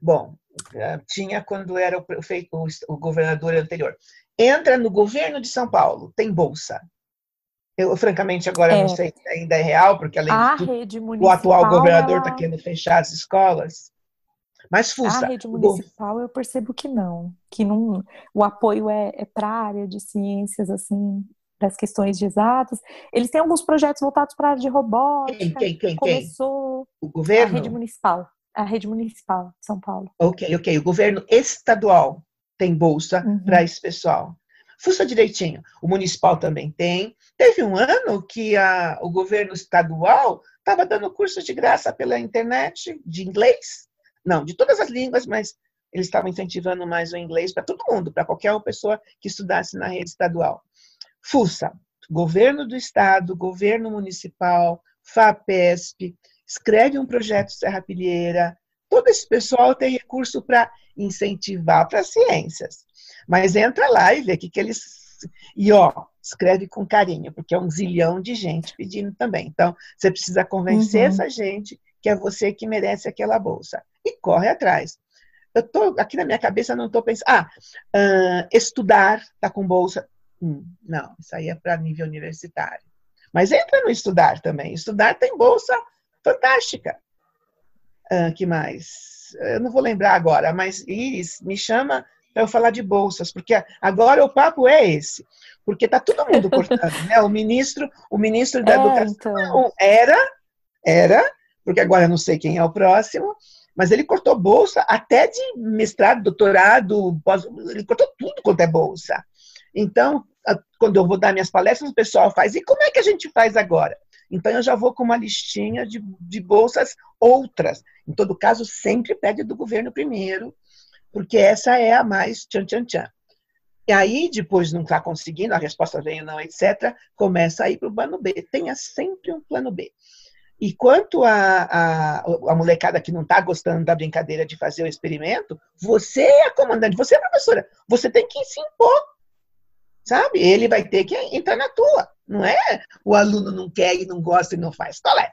Bom, eh, tinha quando era o, o, o governador anterior. Entra no governo de São Paulo, tem bolsa. Eu, francamente, agora é. não sei se ainda é real, porque além a de tudo, o atual governador está ela... querendo fechar as escolas. Mas fuça. A rede municipal eu percebo que não, que não, o apoio é, é para a área de ciências, assim, das questões de exatas. Eles têm alguns projetos voltados para a área de robótica. Quem, quem, quem? Começou o governo? A rede municipal. A rede municipal de São Paulo. Ok, ok. O governo estadual tem bolsa uhum. para esse pessoal. fuça direitinho. O municipal também tem. Teve um ano que a, o governo estadual estava dando curso de graça pela internet de inglês. Não, de todas as línguas, mas eles estavam incentivando mais o inglês para todo mundo, para qualquer pessoa que estudasse na rede estadual. FUSA, governo do estado, governo municipal, FAPESP, escreve um projeto Serra Pilheira. Todo esse pessoal tem recurso para incentivar para ciências. Mas entra lá e vê o que, que eles. E ó, escreve com carinho, porque é um zilhão de gente pedindo também. Então, você precisa convencer uhum. essa gente que é você que merece aquela bolsa. E corre atrás. Eu tô aqui na minha cabeça, não estou pensando. Ah, uh, estudar, tá com bolsa. Hum, não, isso aí é para nível universitário. Mas entra no estudar também. Estudar tem bolsa fantástica. Uh, que mais? Eu não vou lembrar agora, mas Iris, me chama para eu falar de bolsas, porque agora o papo é esse. Porque está todo mundo cortando, né? O ministro, o ministro da é, Educação então. era, era, porque agora eu não sei quem é o próximo, mas ele cortou bolsa até de mestrado, doutorado, pós, ele cortou tudo quanto é bolsa. Então, quando eu vou dar minhas palestras, o pessoal faz, e como é que a gente faz agora? Então, eu já vou com uma listinha de, de bolsas outras. Em todo caso, sempre pede do governo primeiro, porque essa é a mais tchan, tchan, tchan. E aí, depois não está conseguindo, a resposta vem ou não, etc., começa a ir para o plano B. Tenha sempre um plano B. E quanto a, a, a molecada que não está gostando da brincadeira de fazer o experimento, você é a comandante, você é a professora, você tem que se impor, sabe? Ele vai ter que entrar na tua, não é o aluno não quer e não gosta e não faz. Qual é?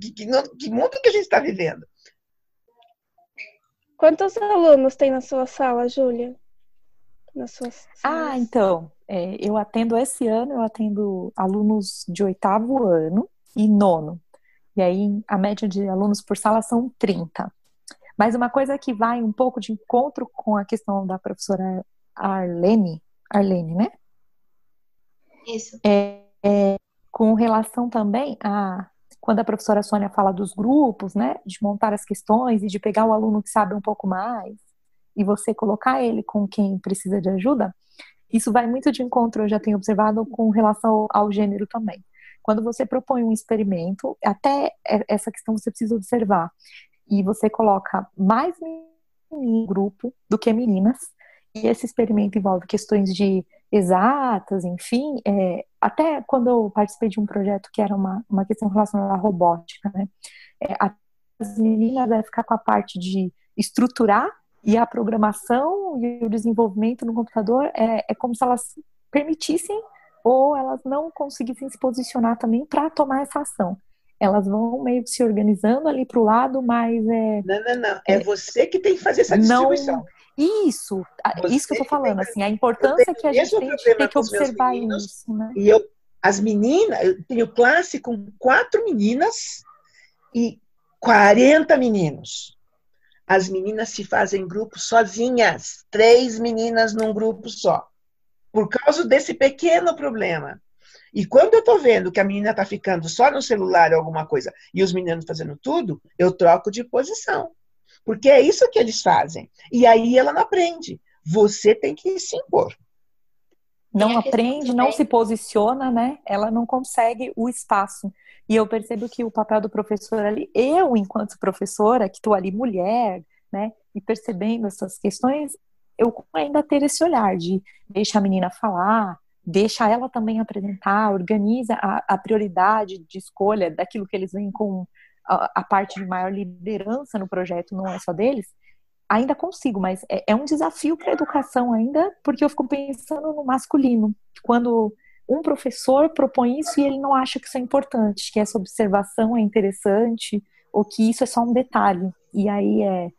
Que, que, que mundo que a gente está vivendo? Quantos alunos tem na sua sala, Júlia? Ah, então, é, eu atendo esse ano, eu atendo alunos de oitavo ano e nono. E aí a média de alunos por sala são 30. Mas uma coisa que vai um pouco de encontro com a questão da professora Arlene, Arlene, né? Isso. É, é, com relação também a quando a professora Sônia fala dos grupos, né, de montar as questões e de pegar o aluno que sabe um pouco mais e você colocar ele com quem precisa de ajuda, isso vai muito de encontro, eu já tenho observado com relação ao gênero também. Quando você propõe um experimento, até essa questão você precisa observar. E você coloca mais meninos grupo do que meninas. Esse experimento envolve questões de exatas, enfim. É, até quando eu participei de um projeto que era uma, uma questão relacionada à robótica, né? É, as meninas devem ficar com a parte de estruturar e a programação e o desenvolvimento no computador é, é como se elas permitissem ou elas não conseguissem se posicionar também para tomar essa ação. Elas vão meio que se organizando ali para o lado, mas é. Não, não, não. É, é, você que tem que fazer essa distribuição. Não, isso, você isso que eu estou falando, assim, a importância que a gente tem, tem que observar meninos, isso, né? E eu, as meninas, eu tenho classe com quatro meninas e 40 meninos. As meninas se fazem grupos sozinhas, três meninas num grupo só por causa desse pequeno problema. E quando eu estou vendo que a menina está ficando só no celular ou alguma coisa e os meninos fazendo tudo, eu troco de posição. Porque é isso que eles fazem. E aí ela não aprende. Você tem que se impor. Não aprende, não se posiciona, né? Ela não consegue o espaço. E eu percebo que o papel do professor ali, eu, enquanto professora, que estou ali mulher, né? E percebendo essas questões, eu ainda ter esse olhar de deixa a menina falar, deixa ela também apresentar, organiza a, a prioridade de escolha daquilo que eles veem com a, a, parte de maior liderança no projeto, não é só deles, ainda consigo, mas é, é um desafio para a educação ainda, porque eu fico pensando no masculino, quando um professor propõe isso e ele não acha que isso é importante, que essa observação é interessante, ou que isso é só um detalhe. E aí é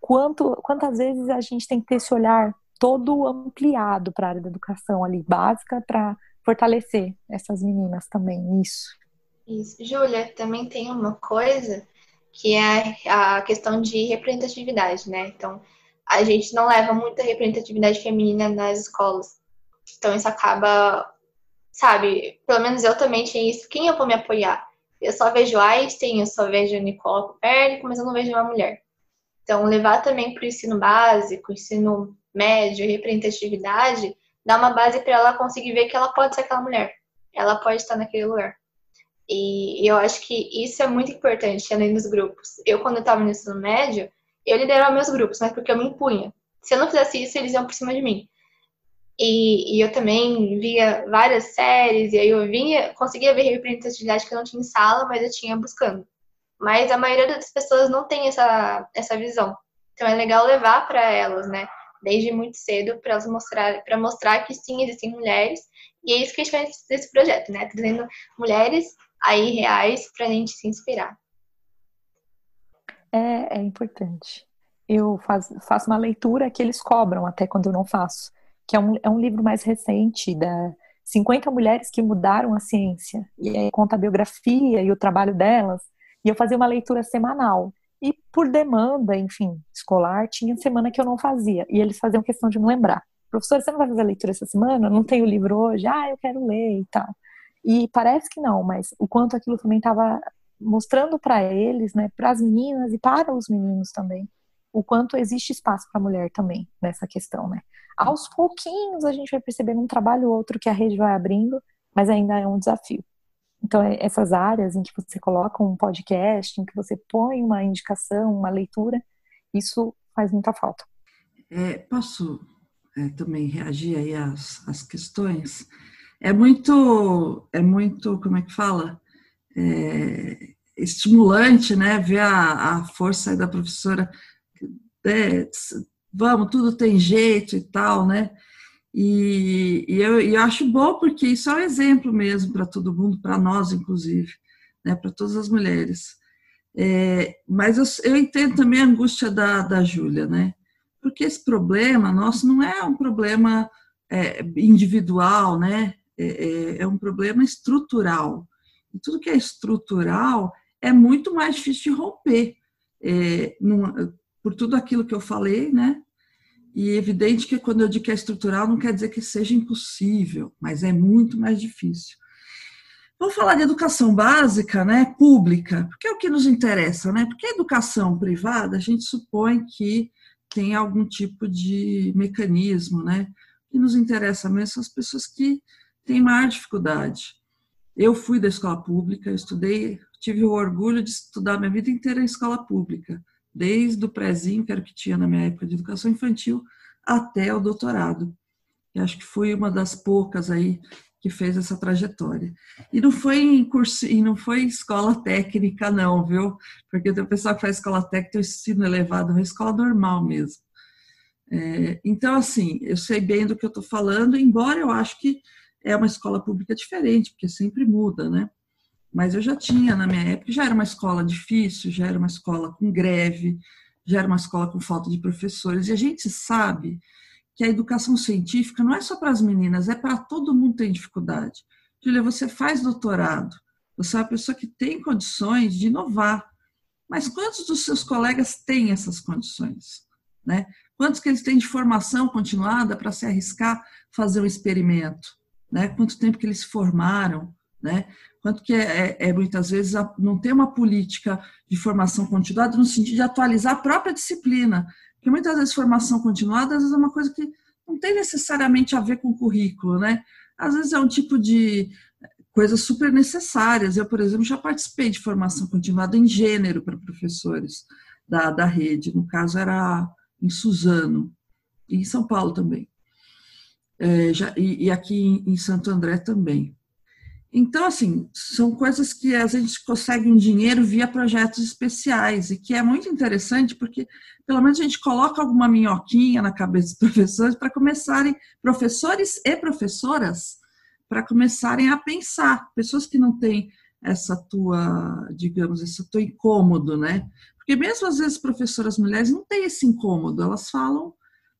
quanto, quantas vezes a gente tem que ter esse olhar todo ampliado para a área da educação ali, básica, para fortalecer essas meninas também, isso. Isso. Júlia, também tem uma coisa que é a questão de representatividade, né? Então, a gente não leva muita representatividade feminina nas escolas. Então, isso acaba, sabe, pelo menos eu também tinha isso. Quem eu vou me apoiar? Eu só vejo Einstein, eu só vejo Nicola Copérnico, mas eu não vejo uma mulher. Então, levar também para o ensino básico, ensino médio, representatividade, dá uma base para ela conseguir ver que ela pode ser aquela mulher, ela pode estar naquele lugar. E eu acho que isso é muito importante, além dos grupos. Eu, quando estava no ensino médio, eu liderava meus grupos, mas porque eu me impunha. Se eu não fizesse isso, eles iam por cima de mim. E, e, eu também via várias séries, e aí eu vinha, conseguia ver representatividade que eu não tinha em sala, mas eu tinha buscando. Mas a maioria das pessoas não tem essa, essa visão. Então é legal levar para elas, né? Desde muito cedo, para mostrar, para mostrar que sim, existem mulheres. E é isso que a gente faz desse projeto, né? Trazendo mulheres aí reais para a gente se inspirar. É, é importante. Eu faz, faço uma leitura que eles cobram até quando eu não faço que é um, é um livro mais recente, da 50 Mulheres que Mudaram a Ciência. E aí conta a biografia e o trabalho delas. E eu fazia uma leitura semanal. E por demanda, enfim, escolar, tinha semana que eu não fazia. E eles faziam questão de me lembrar. Professor, você não vai fazer a leitura essa semana? Não tem o livro hoje? Ah, eu quero ler e tal. E parece que não, mas o quanto aquilo também estava mostrando para eles, né, para as meninas e para os meninos também, o quanto existe espaço para a mulher também nessa questão, né? Aos pouquinhos a gente vai percebendo um trabalho ou outro que a rede vai abrindo, mas ainda é um desafio. Então, é essas áreas em que você coloca um podcast, em que você põe uma indicação, uma leitura, isso faz muita falta. É, posso é, também reagir aí às, às questões? É muito, é muito, como é que fala? É, estimulante, né, ver a, a força da professora é, vamos, tudo tem jeito e tal, né? E, e eu, eu acho bom porque isso é um exemplo mesmo para todo mundo, para nós, inclusive, né? para todas as mulheres. É, mas eu, eu, entendo também a angústia da, da Júlia, né? Porque esse problema nosso não é um problema é, individual, né? É, é, é um problema estrutural. E tudo que é estrutural é muito mais difícil de romper. É, por tudo aquilo que eu falei, né? E é evidente que quando eu digo que é estrutural, não quer dizer que seja impossível, mas é muito mais difícil. Vamos falar de educação básica, né, pública, porque é o que nos interessa, né? Porque a educação privada, a gente supõe que tem algum tipo de mecanismo, né? O que nos interessa mesmo são as pessoas que têm maior dificuldade. Eu fui da escola pública, estudei, tive o orgulho de estudar minha vida inteira em escola pública desde o prézinho, que era o que tinha na minha época de educação infantil, até o doutorado. E acho que fui uma das poucas aí que fez essa trajetória. E não foi em curso, e não foi escola técnica não, viu? Porque tem o pessoal que faz escola técnica, tem o ensino elevado, é escola normal mesmo. É, então, assim, eu sei bem do que eu estou falando, embora eu acho que é uma escola pública diferente, porque sempre muda, né? Mas eu já tinha, na minha época, já era uma escola difícil, já era uma escola com greve, já era uma escola com falta de professores. E a gente sabe que a educação científica não é só para as meninas, é para todo mundo que tem dificuldade. Julia, você faz doutorado, você é uma pessoa que tem condições de inovar. Mas quantos dos seus colegas têm essas condições? Né? Quantos que eles têm de formação continuada para se arriscar fazer um experimento? Né? Quanto tempo que eles se formaram? Né? Quanto que é, é, é, muitas vezes não tem uma política de formação continuada no sentido de atualizar a própria disciplina, porque muitas vezes formação continuada às vezes é uma coisa que não tem necessariamente a ver com o currículo, né? Às vezes é um tipo de coisas super necessárias. Eu, por exemplo, já participei de formação continuada em gênero para professores da, da rede, no caso era em Suzano, e em São Paulo também. É, já, e, e aqui em, em Santo André também. Então, assim, são coisas que a gente consegue um dinheiro via projetos especiais e que é muito interessante porque, pelo menos, a gente coloca alguma minhoquinha na cabeça dos professores para começarem, professores e professoras, para começarem a pensar. Pessoas que não têm essa tua, digamos, esse teu incômodo, né? Porque mesmo às vezes professoras mulheres não têm esse incômodo, elas falam,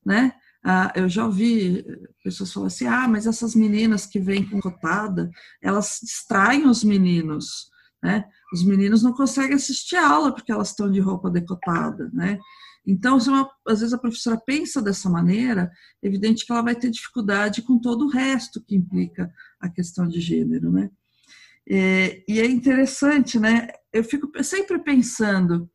né? Ah, eu já ouvi pessoas falar assim: ah, mas essas meninas que vêm com cotada, elas distraem os meninos, né? Os meninos não conseguem assistir aula porque elas estão de roupa decotada, né? Então, se uma, às vezes a professora pensa dessa maneira, é evidente que ela vai ter dificuldade com todo o resto que implica a questão de gênero, né? É, e é interessante, né? Eu fico sempre pensando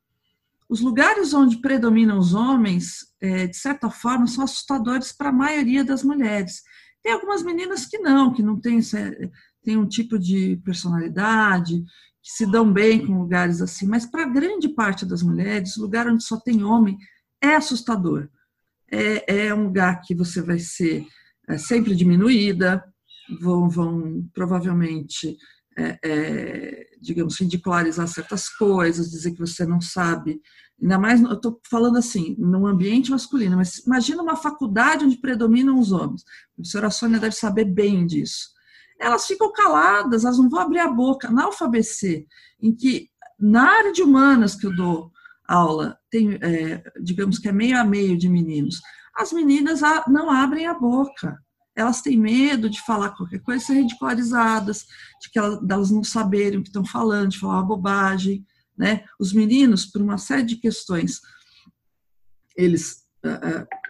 os lugares onde predominam os homens, é, de certa forma, são assustadores para a maioria das mulheres. Tem algumas meninas que não, que não têm, tem um tipo de personalidade, que se dão bem com lugares assim, mas para grande parte das mulheres, lugar onde só tem homem é assustador. É, é um lugar que você vai ser é, sempre diminuída, vão, vão provavelmente, é, é, digamos, ridicularizar certas coisas, dizer que você não sabe. Ainda mais, eu estou falando assim, num ambiente masculino, mas imagina uma faculdade onde predominam os homens. A professora Sônia deve saber bem disso elas ficam caladas, elas não vão abrir a boca. Na UFABC, em que na área de humanas que eu dou aula, tem, é, digamos que é meio a meio de meninos, as meninas não abrem a boca. Elas têm medo de falar qualquer coisa, ser ridicularizadas, de que elas, não saberem o que estão falando, de falar uma bobagem. Né? Os meninos, por uma série de questões, eles,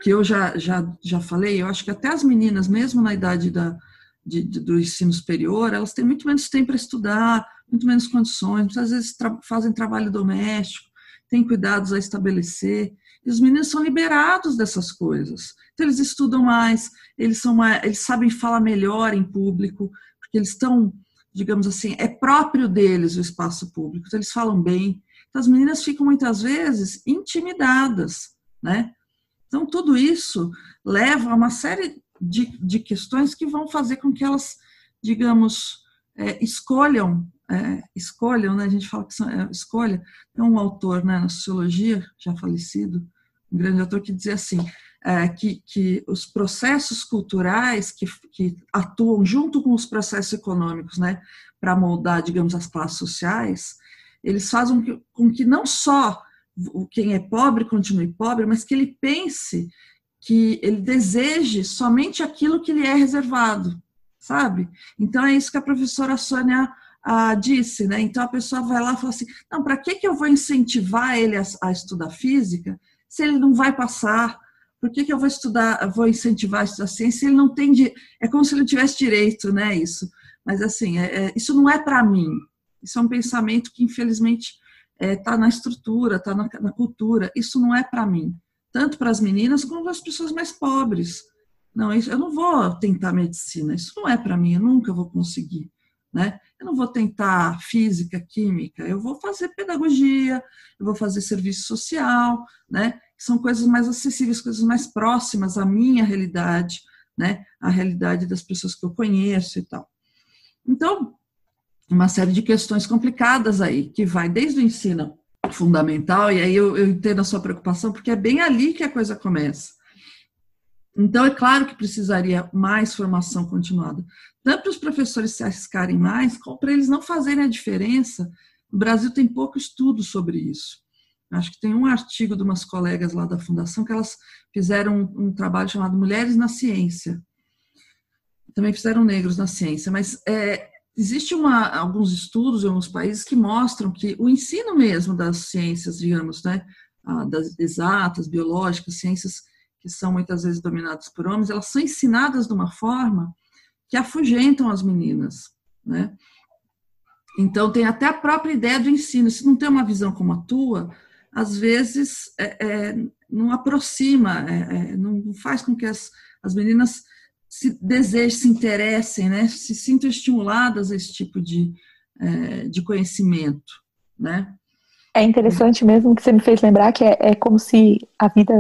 que eu já, já, já falei, eu acho que até as meninas, mesmo na idade da, de, de, do ensino superior, elas têm muito menos tempo para estudar, muito menos condições, muitas vezes tra fazem trabalho doméstico, têm cuidados a estabelecer, e os meninos são liberados dessas coisas. Então eles estudam mais, eles são mais, eles sabem falar melhor em público, porque eles estão, digamos assim, é próprio deles o espaço público, então eles falam bem. Então as meninas ficam muitas vezes intimidadas, né? Então tudo isso leva a uma série de, de questões que vão fazer com que elas, digamos, é, escolham, é, escolham, né? a gente fala que são, é, escolha, tem um autor né, na sociologia, já falecido, um grande autor, que dizia assim, é, que, que os processos culturais que, que atuam junto com os processos econômicos, né, para moldar, digamos, as classes sociais, eles fazem com que não só quem é pobre continue pobre, mas que ele pense que ele deseje somente aquilo que lhe é reservado, sabe? Então é isso que a professora Sônia ah, disse, né? Então a pessoa vai lá e fala assim: não, para que, que eu vou incentivar ele a, a, estudar física se ele não vai passar? Por que, que eu vou estudar, vou incentivar a estudar ciência se ele não tem. De... É como se ele tivesse direito, né? Isso. Mas assim, é, é, isso não é para mim. Isso é um pensamento que infelizmente está é, tá na estrutura, está na, na cultura. Isso não é para mim tanto para as meninas como para as pessoas mais pobres. Não, eu não vou tentar medicina, isso não é para mim, eu nunca vou conseguir. Né? Eu não vou tentar física, química, eu vou fazer pedagogia, eu vou fazer serviço social, né? São coisas mais acessíveis, coisas mais próximas à minha realidade, né? A realidade das pessoas que eu conheço e tal. Então, uma série de questões complicadas aí, que vai desde o ensino fundamental, e aí eu, eu entendo a sua preocupação, porque é bem ali que a coisa começa. Então, é claro que precisaria mais formação continuada, tanto para os professores se arriscarem mais, como para eles não fazerem a diferença. O Brasil tem pouco estudo sobre isso. Acho que tem um artigo de umas colegas lá da Fundação que elas fizeram um, trabalho chamado Mulheres na Ciência. Também fizeram negros na ciência, mas é, Existe uma, alguns estudos em alguns países que mostram que o ensino mesmo das ciências, digamos, né, das exatas, biológicas, ciências que são muitas vezes dominadas por homens, elas são ensinadas de uma forma que afugentam as meninas, né? Então tem até a própria ideia do ensino. Se não tem uma visão como a tua, às vezes é, é, não aproxima, é, é não faz com que as, as meninas se desejem, se interessem, né, se sintam estimuladas a esse tipo de, é, de conhecimento, né? É interessante mesmo que você me fez lembrar que é, é como se a vida,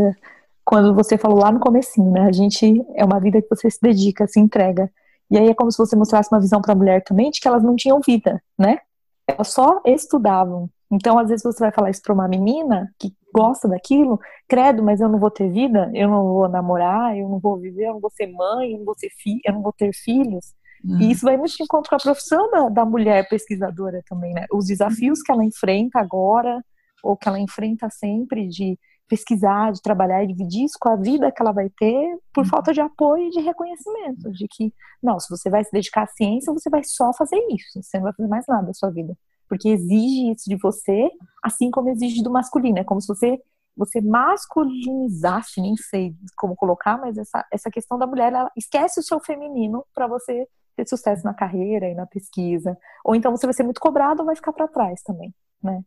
quando você falou lá no comecinho, né, a gente é uma vida que você se dedica, se entrega, e aí é como se você mostrasse uma visão para a mulher também de que elas não tinham vida, né? Elas só estudavam. Então, às vezes você vai falar isso para uma menina que gosta daquilo, credo, mas eu não vou ter vida, eu não vou namorar, eu não vou viver, eu não vou ser mãe, eu não vou ser eu não vou ter filhos. Uhum. E isso vai muito de encontro com a profissão da, da mulher pesquisadora também, né? Os desafios que ela enfrenta agora, ou que ela enfrenta sempre de pesquisar, de trabalhar e dividir isso com a vida que ela vai ter por uhum. falta de apoio e de reconhecimento, de que, não, se você vai se dedicar à ciência, você vai só fazer isso, você não vai fazer mais nada da sua vida porque exige isso de você, assim como exige do masculino. É como se você você masculinizasse, nem sei como colocar, mas essa, essa questão da mulher, ela esquece o seu feminino para você ter sucesso na carreira e na pesquisa. Ou então você vai ser muito cobrado ou vai ficar para trás também, né?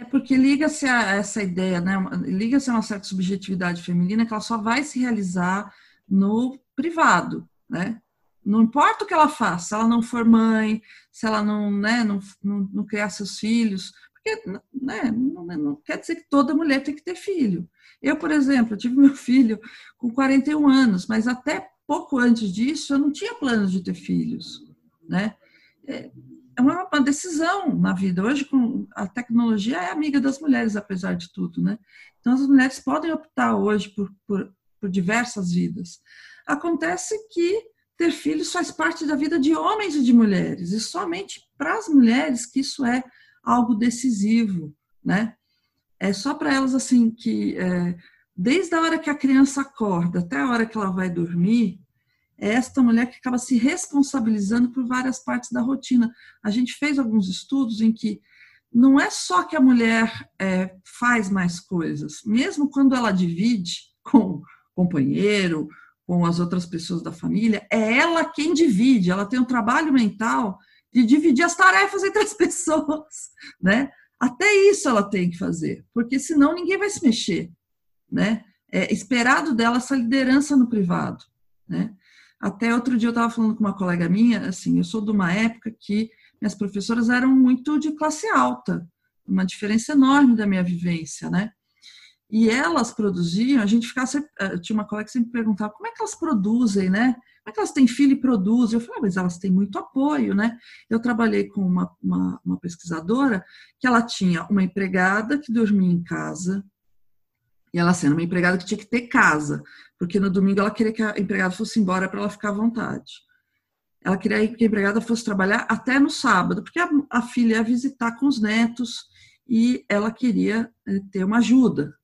É porque liga-se a essa ideia, né? Liga-se a uma certa subjetividade feminina que ela só vai se realizar no privado, né? Não importa o que ela faça, se ela não for mãe, se ela não, né, não, não, não criar seus filhos, porque né, não, não, quer dizer que toda mulher tem que ter filho. Eu, por exemplo, eu tive meu filho com 41 anos, mas até pouco antes disso eu não tinha planos de ter filhos, né? É, uma, uma decisão na vida. Hoje, com a tecnologia é amiga das mulheres, apesar de tudo, né? Então, as mulheres podem optar hoje por, por, por diversas vidas. Acontece que ter filhos faz parte da vida de homens e de mulheres, e somente para as mulheres que isso é algo decisivo, né? É só para elas assim que é, desde a hora que a criança acorda até a hora que ela vai dormir, é esta mulher que acaba se responsabilizando por várias partes da rotina. A gente fez alguns estudos em que não é só que a mulher é, faz mais coisas, mesmo quando ela divide com o companheiro, com as outras pessoas da família, é ela quem divide, ela tem um trabalho mental de dividir as tarefas entre as pessoas, né? Até isso ela tem que fazer, porque senão ninguém vai se mexer, né? É esperado dela essa liderança no privado, né? Até outro dia eu estava falando com uma colega minha, assim, eu sou de uma época que minhas professoras eram muito de classe alta, uma diferença enorme da minha vivência, né? E elas produziam, a gente ficava sempre, eh, tinha uma colega que sempre perguntava como é que elas produzem, né? Como é que elas têm filho e produzem? Eu falei, ah, mas elas têm muito apoio, né? Eu trabalhei com uma, uma, uma pesquisadora que ela tinha uma empregada que dormia em casa, e ela sendo uma empregada que tinha que ter casa, porque no domingo ela queria que a empregada fosse embora para ela ficar à vontade. Ela queria que a empregada fosse trabalhar até no sábado, porque a, a filha ia visitar com os netos e ela queria eh, ter uma ajuda.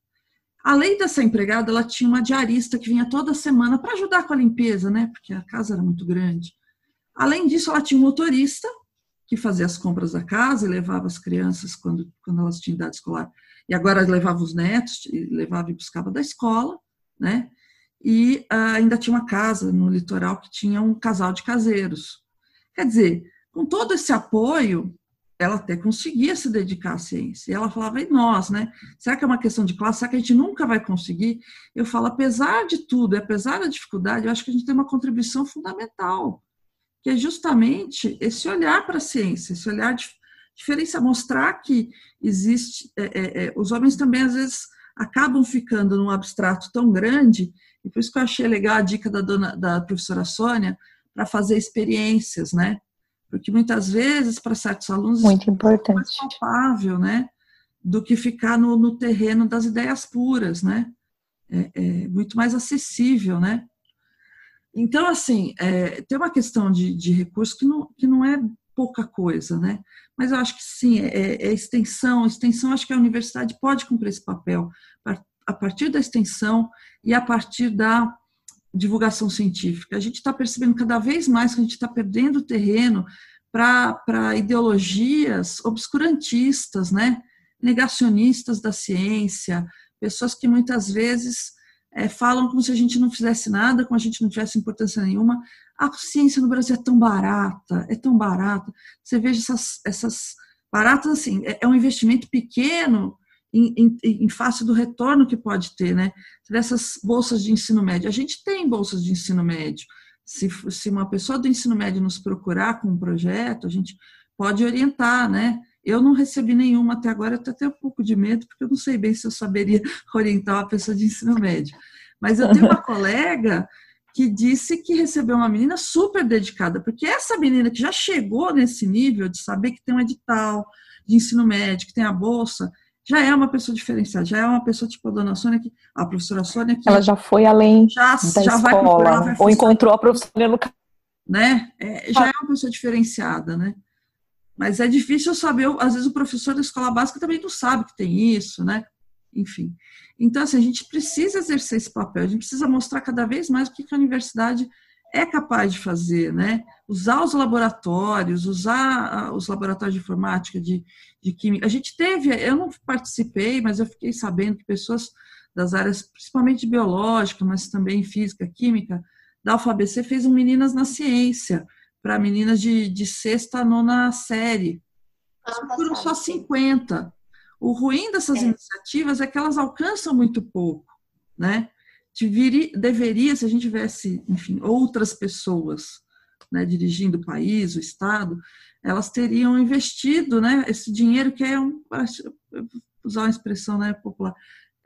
Além dessa empregada, ela tinha uma diarista que vinha toda semana para ajudar com a limpeza, né? Porque a casa era muito grande. Além disso, ela tinha um motorista que fazia as compras da casa e levava as crianças quando, quando elas tinham idade escolar. E agora levava os netos, levava e buscava da escola, né? E uh, ainda tinha uma casa no litoral que tinha um casal de caseiros. Quer dizer, com todo esse apoio, ela até conseguia se dedicar à ciência. E ela falava, e nós, né? Será que é uma questão de classe? Será que a gente nunca vai conseguir? Eu falo, apesar de tudo, apesar da dificuldade, eu acho que a gente tem uma contribuição fundamental, que é justamente esse olhar para a ciência, esse olhar de diferença, mostrar que existe. É, é, é, os homens também, às vezes, acabam ficando num abstrato tão grande, e por isso que eu achei legal a dica da, dona, da professora Sônia, para fazer experiências, né? porque muitas vezes para certos alunos muito importante é mais palpável, né, do que ficar no, no terreno das ideias puras, né, é, é, muito mais acessível, né. Então assim é, tem uma questão de, de recurso que não que não é pouca coisa, né, mas eu acho que sim é, é extensão, extensão acho que a universidade pode cumprir esse papel a partir da extensão e a partir da divulgação científica. A gente está percebendo cada vez mais que a gente está perdendo terreno para ideologias obscurantistas, né? negacionistas da ciência, pessoas que muitas vezes é, falam como se a gente não fizesse nada, como a gente não tivesse importância nenhuma. A ciência no Brasil é tão barata, é tão barata. Você veja essas, essas baratas assim, é, é um investimento pequeno em, em, em, face do retorno que pode ter, né? Dessas bolsas de ensino médio. A gente tem bolsas de ensino médio. Se, se uma pessoa do ensino médio nos procurar com um projeto, a gente pode orientar, né? Eu não recebi nenhuma até agora, eu tenho até um pouco de medo, porque eu não sei bem se eu saberia orientar uma pessoa de ensino médio. Mas eu tenho uma colega que disse que recebeu uma menina super dedicada, porque essa menina que já chegou nesse nível de saber que tem um edital de ensino médio, que tem a bolsa, já é uma pessoa diferenciada, já é uma pessoa tipo a dona Sônia, que, a professora Sônia. Que ela já foi além já, da já escola, procurar, ou encontrou a professora no né? É, já é uma pessoa diferenciada, né? Mas é difícil saber, às vezes o professor da escola básica também não sabe que tem isso, né? Enfim. Então, assim, a gente precisa exercer esse papel, a gente precisa mostrar cada vez mais o que a universidade é capaz de fazer, né? Usar os laboratórios, usar os laboratórios de informática, de, de química. A gente teve, eu não participei, mas eu fiquei sabendo que pessoas das áreas, principalmente biológica, mas também física, química, da UFABC fez um Meninas na Ciência, para meninas de, de sexta a nona série. Foram só 50. O ruim dessas é. iniciativas é que elas alcançam muito pouco, né? deveria, se a gente tivesse, enfim, outras pessoas né, dirigindo o país, o Estado, elas teriam investido né, esse dinheiro que é um, usar uma expressão né, popular,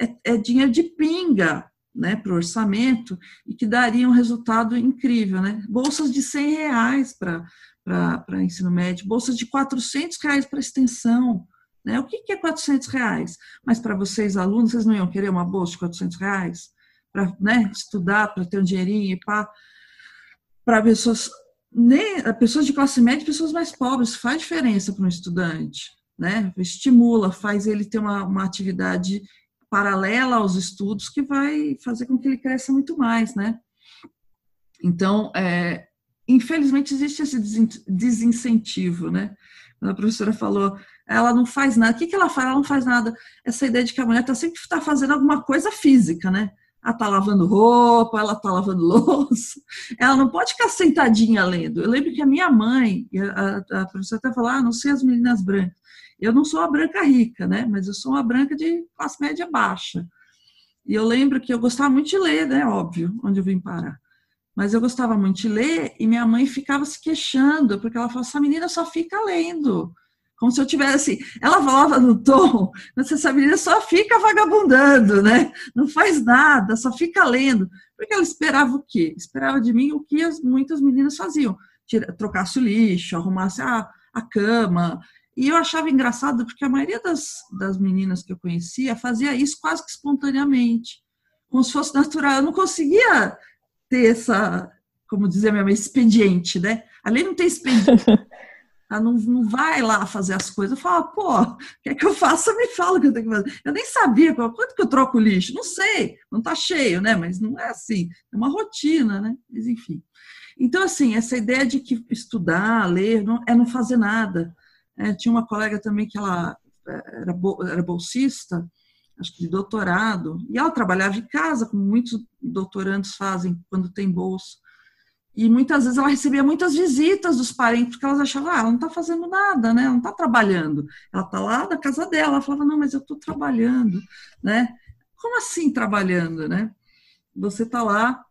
é, é dinheiro de pinga né, para o orçamento e que daria um resultado incrível. Né? Bolsas de 100 reais para ensino médio, bolsas de 400 reais para extensão. Né? O que, é 400 reais? Mas para vocês, alunos, vocês não iam querer uma bolsa de 400 reais? Para né, estudar, para ter um dinheirinho e para pessoas nem pessoas de classe média, pessoas mais pobres, faz diferença para um estudante, né? Estimula, faz ele ter uma, uma atividade paralela aos estudos que vai fazer com que ele cresça muito mais, né? Então, é, infelizmente existe esse desincentivo, né? A professora falou, ela não faz nada. O que, que ela faz? Ela não faz nada. Essa ideia de que a mulher está sempre tá fazendo alguma coisa física, né? Ela está lavando roupa, ela está lavando louça. Ela não pode ficar sentadinha lendo. Eu lembro que a minha mãe, a, a professora até falou, ah, não sei as meninas brancas. Eu não sou a branca rica, né? Mas eu sou uma branca de classe média baixa. E eu lembro que eu gostava muito de ler, né? Óbvio, onde eu vim parar. Mas eu gostava muito de ler e minha mãe ficava se queixando, porque ela falava, essa menina só fica lendo como se eu tivesse. Ela falava no tom, mas essa menina só fica vagabundando, né? Não faz nada, só fica lendo. Porque ela esperava o quê? Esperava de mim o que as, muitas meninas faziam: Tira, trocasse o lixo, arrumasse a, a cama. E eu achava engraçado porque a maioria das, das meninas que eu conhecia fazia isso quase que espontaneamente, como se fosse natural. Eu não conseguia ter essa, como dizia minha mãe, expediente, né? Ali não tem expediente. Ela não, não vai lá fazer as coisas. Eu falo, pô, quer que eu faça? Me fala o que eu tenho que fazer. Eu nem sabia quanto que eu troco o lixo. Não sei, não está cheio, né? Mas não é assim. É uma rotina, né? Mas enfim. Então, assim, essa ideia de que estudar, ler, não, é não fazer nada. É, tinha uma colega também que ela é, era, era bolsista, acho que de doutorado, e ela trabalhava em casa, como muitos doutorandos fazem quando tem bolsa. E muitas vezes ela recebia muitas visitas dos parentes, porque elas achavam, ah, ela não está fazendo nada, né? Ela não está trabalhando. Ela está lá na casa dela. Ela falava, não, mas eu estou trabalhando, né? Como assim trabalhando, né? Você está lá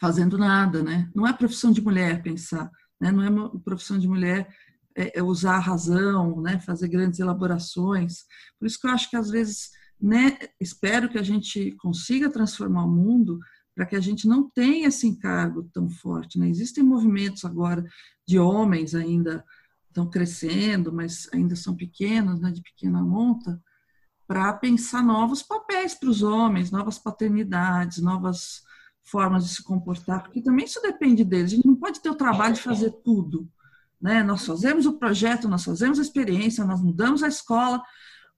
fazendo nada, né? Não é profissão de mulher pensar, né? Não é profissão de mulher é, é usar a razão, né? Fazer grandes elaborações. Por isso que eu acho que às vezes, né? Espero que a gente consiga transformar o mundo para que a gente não tenha esse encargo tão forte. Né? Existem movimentos agora de homens ainda estão crescendo, mas ainda são pequenos, né, de pequena monta, para pensar novos papéis para os homens, novas paternidades, novas formas de se comportar, porque também isso depende deles. A gente não pode ter o trabalho de fazer tudo. Né? Nós fazemos o projeto, nós fazemos a experiência, nós mudamos a escola,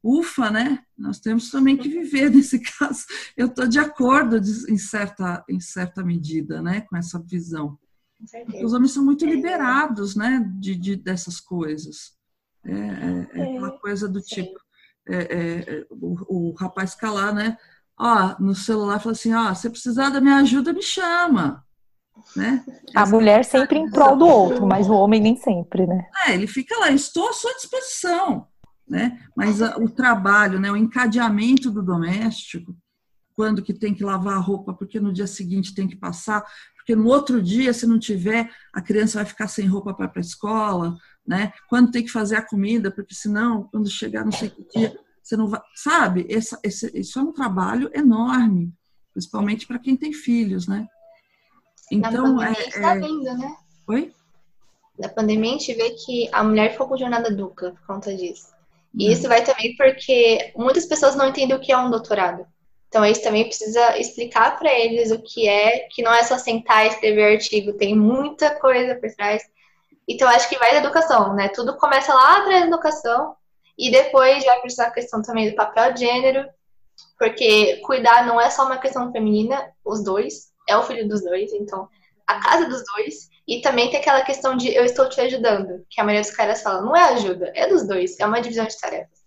ufa, né? Nós temos também que viver nesse caso. Eu estou de acordo em certa, em certa medida, né, com essa visão. Os homens são muito liberados, né, de, de dessas coisas. É, é, é aquela coisa do tipo, é, é, o, o, rapaz calar, né? Ó, no celular fala assim, ó, se precisar da minha ajuda, me chama. Né? A mulher sempre em prol do outro, mas o homem nem sempre, né? É, ele fica lá, estou à sua disposição né? Mas a, o trabalho, né, o encadeamento do doméstico, quando que tem que lavar a roupa, porque no dia seguinte tem que passar, porque no outro dia, se não tiver, a criança vai ficar sem roupa para ir para a escola, né? Quando tem que fazer a comida, porque senão, quando chegar não sei que dia, você não vai. Sabe? Essa, esse, isso é um trabalho enorme, principalmente para quem tem filhos, né? Então, Na pandemia, é, está é... vendo, né? Oi? Na pandemia, a gente vê que a mulher ficou com jornada dupla por conta disso. E isso vai também porque muitas pessoas não entendem o que é um doutorado. Então, isso também precisa explicar para eles o que é, que não é só sentar e escrever artigo, tem muita coisa por trás. Então, acho que vai da educação, né? Tudo começa lá atrás da educação e depois vai precisar a questão também do papel de gênero, porque cuidar não é só uma questão feminina, os dois, é o filho dos dois, então a casa dos dois e também tem aquela questão de eu estou te ajudando, que a maioria dos caras fala, não é ajuda, é dos dois, é uma divisão de tarefas,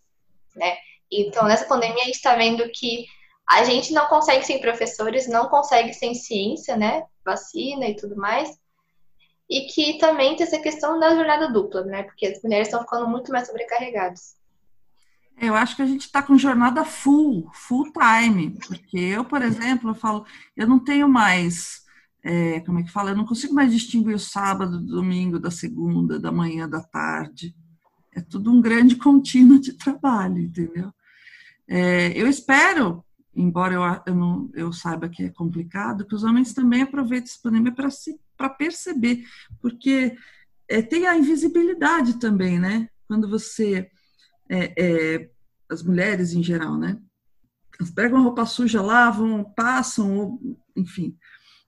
né? Então, nessa pandemia, a gente está vendo que a gente não consegue sem professores, não consegue sem ciência, né? Vacina e tudo mais. E que também tem essa questão da jornada dupla, né? Porque as mulheres estão ficando muito mais sobrecarregadas. Eu acho que a gente está com jornada full, full time, porque eu, por exemplo, eu falo, eu não tenho mais, é, como é que fala, eu não consigo mais distinguir o sábado, do domingo, da segunda, da manhã, da tarde. É tudo um grande contínuo de trabalho, entendeu? É, eu espero, embora eu, eu, não, eu saiba que é complicado, que os homens também aproveitem esse pandemia para se para perceber, porque é, tem a invisibilidade também, né? Quando você é, é, as mulheres em geral, né? Elas pegam a roupa suja, lavam, passam, enfim.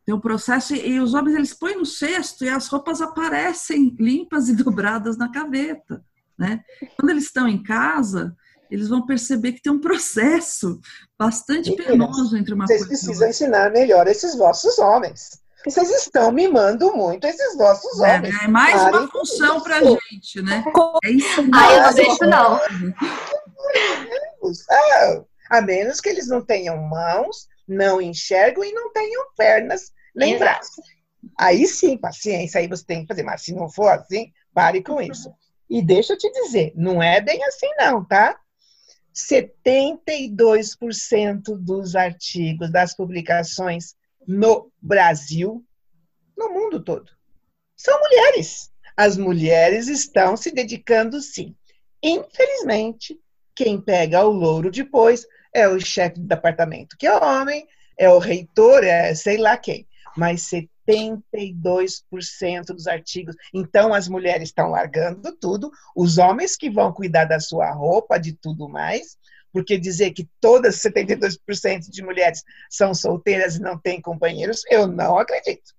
Tem um processo e, os homens eles põem no cesto e as roupas aparecem limpas e dobradas na gaveta, né? Quando eles estão em casa, eles vão perceber que tem um processo bastante penoso entre uma vocês coisa Vocês precisam ensinar melhor esses vossos homens. Vocês estão mimando muito esses vossos é, homens. É mais Parem uma função pra gente, né? É isso. Ah, eu não deixo, não. Ah, a menos que eles não tenham mãos, não enxergam e não tenham pernas braços. Aí sim, paciência, aí você tem que fazer. Mas se não for assim, pare com isso. E deixa eu te dizer, não é bem assim não, tá? 72% dos artigos, das publicações no Brasil, no mundo todo, são mulheres. As mulheres estão se dedicando, sim. Infelizmente, quem pega o louro depois é o chefe do departamento, que é homem, é o reitor, é sei lá quem. Mas 72% dos artigos. Então, as mulheres estão largando tudo, os homens que vão cuidar da sua roupa, de tudo mais, porque dizer que todas 72% de mulheres são solteiras e não têm companheiros, eu não acredito.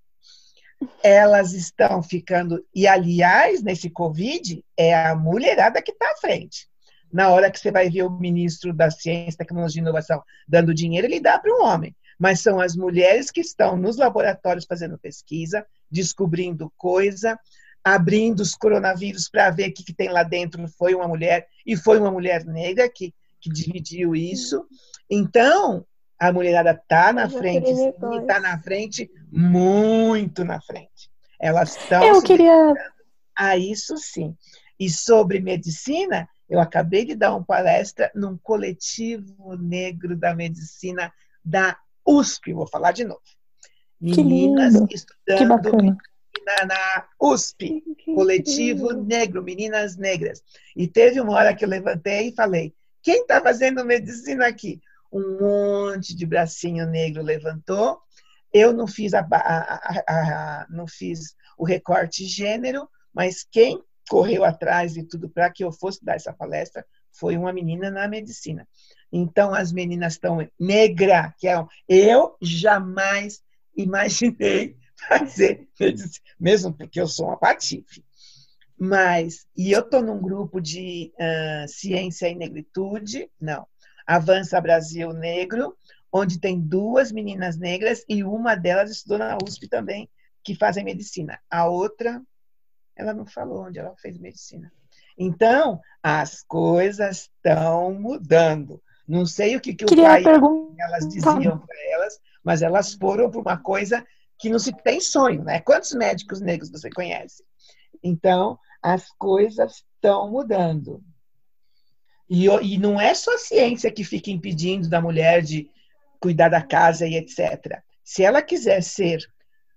Elas estão ficando, e aliás, nesse Covid, é a mulherada que está à frente na hora que você vai ver o ministro da Ciência, Tecnologia e Inovação dando dinheiro, ele dá para um homem. Mas são as mulheres que estão nos laboratórios fazendo pesquisa, descobrindo coisa, abrindo os coronavírus para ver o que, que, tem lá dentro. Foi uma mulher, e foi uma mulher negra que, que dividiu isso. Então, a mulherada está na frente, e está na frente, muito na frente. Elas estão. Eu queria. A isso sim. E sobre medicina, eu acabei de dar uma palestra num coletivo negro da medicina da USP, vou falar de novo. Meninas estudando medicina na USP, coletivo negro, meninas negras. E teve uma hora que eu levantei e falei: quem está fazendo medicina aqui? Um monte de bracinho negro levantou. Eu não fiz, a, a, a, não fiz o recorte gênero, mas quem correu atrás e tudo para que eu fosse dar essa palestra foi uma menina na medicina. Então, as meninas estão negra, que é eu jamais imaginei fazer medicina, mesmo porque eu sou uma patife. Mas, e eu estou num grupo de uh, ciência e negritude, não, Avança Brasil Negro, onde tem duas meninas negras e uma delas estudou na USP também, que fazem medicina. A outra ela não falou onde ela fez medicina. Então, as coisas estão mudando. Não sei o que, que o pai elas diziam para elas, mas elas foram para uma coisa que não se tem sonho, né? Quantos médicos negros você conhece? Então, as coisas estão mudando. E, e não é só a ciência que fica impedindo da mulher de cuidar da casa e etc. Se ela quiser ser